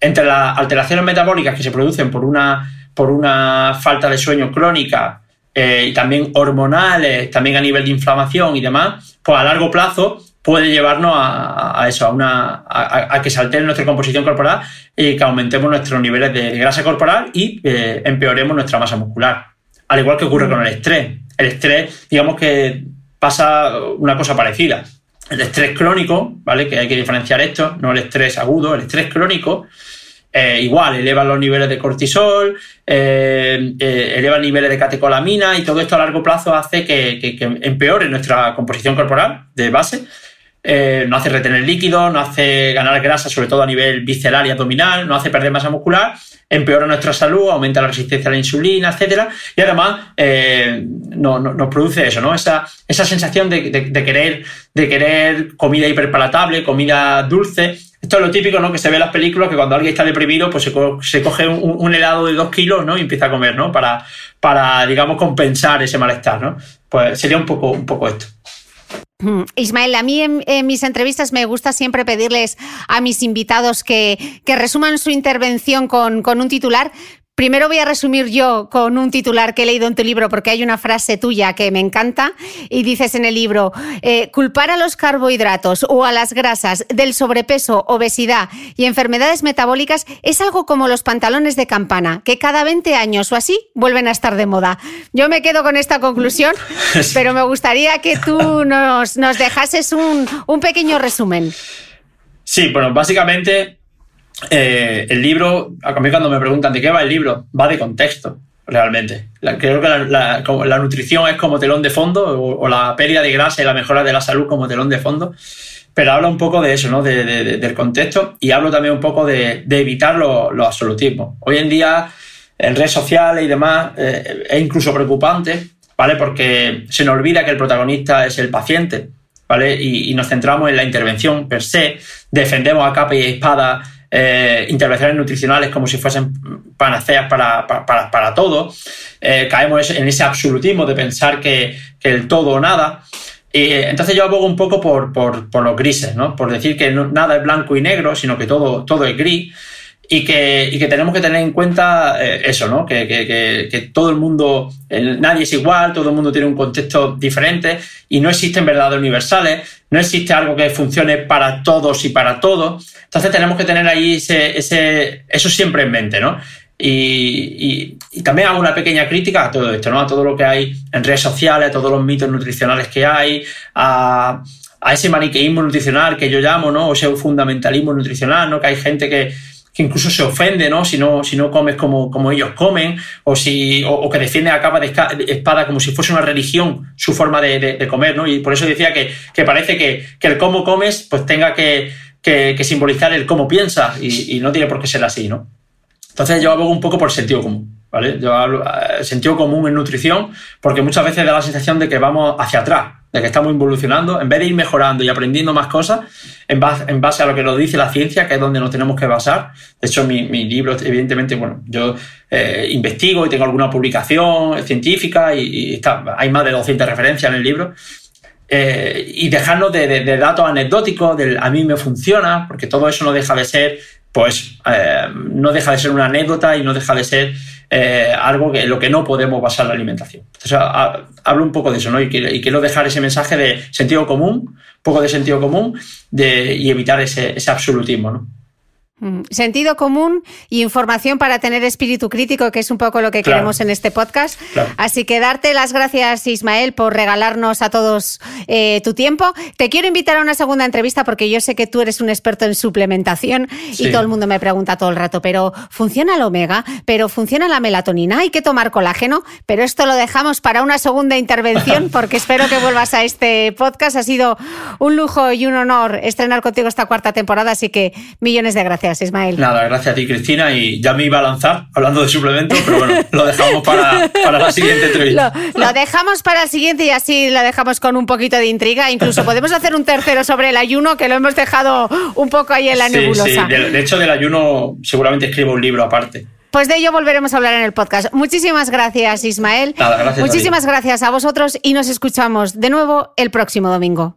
Speaker 3: entre las alteraciones metabólicas que se producen por una por una falta de sueño crónica eh, y también hormonales, también a nivel de inflamación y demás, pues a largo plazo puede llevarnos a, eso, a, una, a, que se altere nuestra composición corporal y que aumentemos nuestros niveles de grasa corporal y eh, empeoremos nuestra masa muscular. Al igual que ocurre con el estrés. El estrés, digamos que pasa una cosa parecida. El estrés crónico, ¿vale? Que hay que diferenciar esto, no el estrés agudo, el estrés crónico eh, igual, eleva los niveles de cortisol, eh, eh, niveles de catecolamina y todo esto a largo plazo hace que, empeore nuestra composición corporal de base. No hace retener líquido, no hace ganar grasa, sobre todo a nivel visceral y abdominal, no hace perder masa muscular, empeora nuestra salud, aumenta la resistencia a la insulina, etc. Y además nos produce eso, ¿no? Esa, esa sensación de, querer, de querer comida hiperpalatable, comida dulce, esto es lo típico, ¿no? Que se ve en las películas, que cuando alguien está deprimido, pues se, coge un, helado de dos kilos, ¿no? Y empieza a comer, ¿no? Para, para digamos, compensar ese malestar, ¿no? Pues sería un poco, un poco esto. *clears throat*
Speaker 2: Ismael, a mí en, mis entrevistas me gusta siempre pedirles a mis invitados que, que resuman su intervención con, con, un titular, Primero voy a resumir yo con un titular que he leído en tu libro porque hay una frase tuya que me encanta y dices en el libro, eh, culpar a los carbohidratos o a las grasas del sobrepeso, obesidad y enfermedades metabólicas es algo como los pantalones de campana, que cada 20 años o así vuelven a estar de moda. Yo me quedo con esta conclusión, *laughs* pero me gustaría que tú nos, nos dejases un, un pequeño resumen.
Speaker 3: Sí, bueno, básicamente eh, el libro, a mí cuando me preguntan de qué va el libro, va de contexto, realmente. creo que la, nutrición es como telón de fondo, o, la pérdida de grasa y la mejora de la salud como telón de fondo, pero habla un poco de eso, ¿no? del contexto, y hablo también un poco de, evitar los absolutismos. Hoy en día, en redes sociales y demás, eh, es incluso preocupante, ¿vale? Porque se nos olvida que el protagonista es el paciente, ¿vale? Y, y nos centramos en la intervención per se, defendemos a capa y espada eh, intervenciones nutricionales como si fuesen panaceas para, para, todo. Eh, caemos en ese absolutismo de pensar que, el todo o nada. Y, entonces yo abogo un poco por, por, los grises, ¿no? por decir que nada es blanco y negro, sino que todo, todo es gris y que, que, tenemos que tener en cuenta eh, eso, ¿no? Que, que, todo el mundo, nadie es igual, todo el mundo tiene un contexto diferente y no existen verdades universales, no existe algo que funcione para todos y para todos. Entonces tenemos que tener ahí ese, ese, eso siempre en mente, ¿no? Y, y, también hago una pequeña crítica a todo esto, ¿no? A todo lo que hay en redes sociales, a todos los mitos nutricionales que hay, a, a ese maniqueísmo nutricional que yo llamo, ¿no? O ese fundamentalismo nutricional, ¿no? Que hay gente que, que incluso se ofende, ¿no? Si no, si no comes como, como ellos comen, o, si, o, que defiende a capa de espada como si fuese una religión su forma de, comer, ¿no? Y por eso decía que, parece que, el cómo comes pues tenga que, simbolizar el cómo piensas y, y, no tiene por qué ser así, ¿no? Entonces yo abogo un poco por sentido común, ¿vale? Yo hablo eh, sentido común en nutrición porque muchas veces da la sensación de que vamos hacia atrás, de que estamos involucionando, en vez de ir mejorando y aprendiendo más cosas en base, en base a lo que nos dice la ciencia, que es donde nos tenemos que basar. De hecho, mi, mi libro, evidentemente, bueno, yo eh, investigo y tengo alguna publicación científica y, está, hay más de 200 referencias en el libro. Eh, y dejarnos de, de, datos anecdóticos, del a mí me funciona, porque todo eso no deja de ser pues eh, no deja de ser una anécdota y no deja de ser eh, algo que, en lo que no podemos basar la alimentación. Entonces, hablo un poco de eso, ¿no? Y quiero, dejar ese mensaje de sentido común, poco de sentido común de, y evitar ese, ese absolutismo, ¿no?
Speaker 2: Sentido común y información para tener espíritu crítico, que es un poco lo que queremos en este podcast. Así que darte las gracias, Ismael, por regalarnos a todos eh, tu tiempo. Te quiero invitar a una segunda entrevista porque yo sé que tú eres un experto en suplementación y todo el mundo me pregunta todo el rato, pero ¿funciona el omega? ¿Pero funciona la melatonina? ¿Hay que tomar colágeno? Pero esto lo dejamos para una segunda intervención *laughs* porque espero que vuelvas a este podcast. Ha sido un lujo y un honor estrenar contigo esta cuarta temporada, así que millones de gracias. Ismael.
Speaker 3: Nada, gracias a ti, Cristina. Y ya me iba a lanzar hablando de suplementos, pero bueno, *laughs* lo dejamos para, la siguiente entrevista.
Speaker 2: Lo, dejamos para el siguiente y así lo dejamos con un poquito de intriga. Incluso podemos hacer un tercero sobre el ayuno, que lo hemos dejado un poco ahí en la nebulosa. Sí,
Speaker 3: de, de hecho, del ayuno seguramente escribo un libro aparte.
Speaker 2: Pues de ello volveremos a hablar en el podcast. Muchísimas gracias, Ismael.
Speaker 3: Nada, gracias
Speaker 2: Muchísimas gracias a vosotros y nos escuchamos de nuevo el próximo domingo.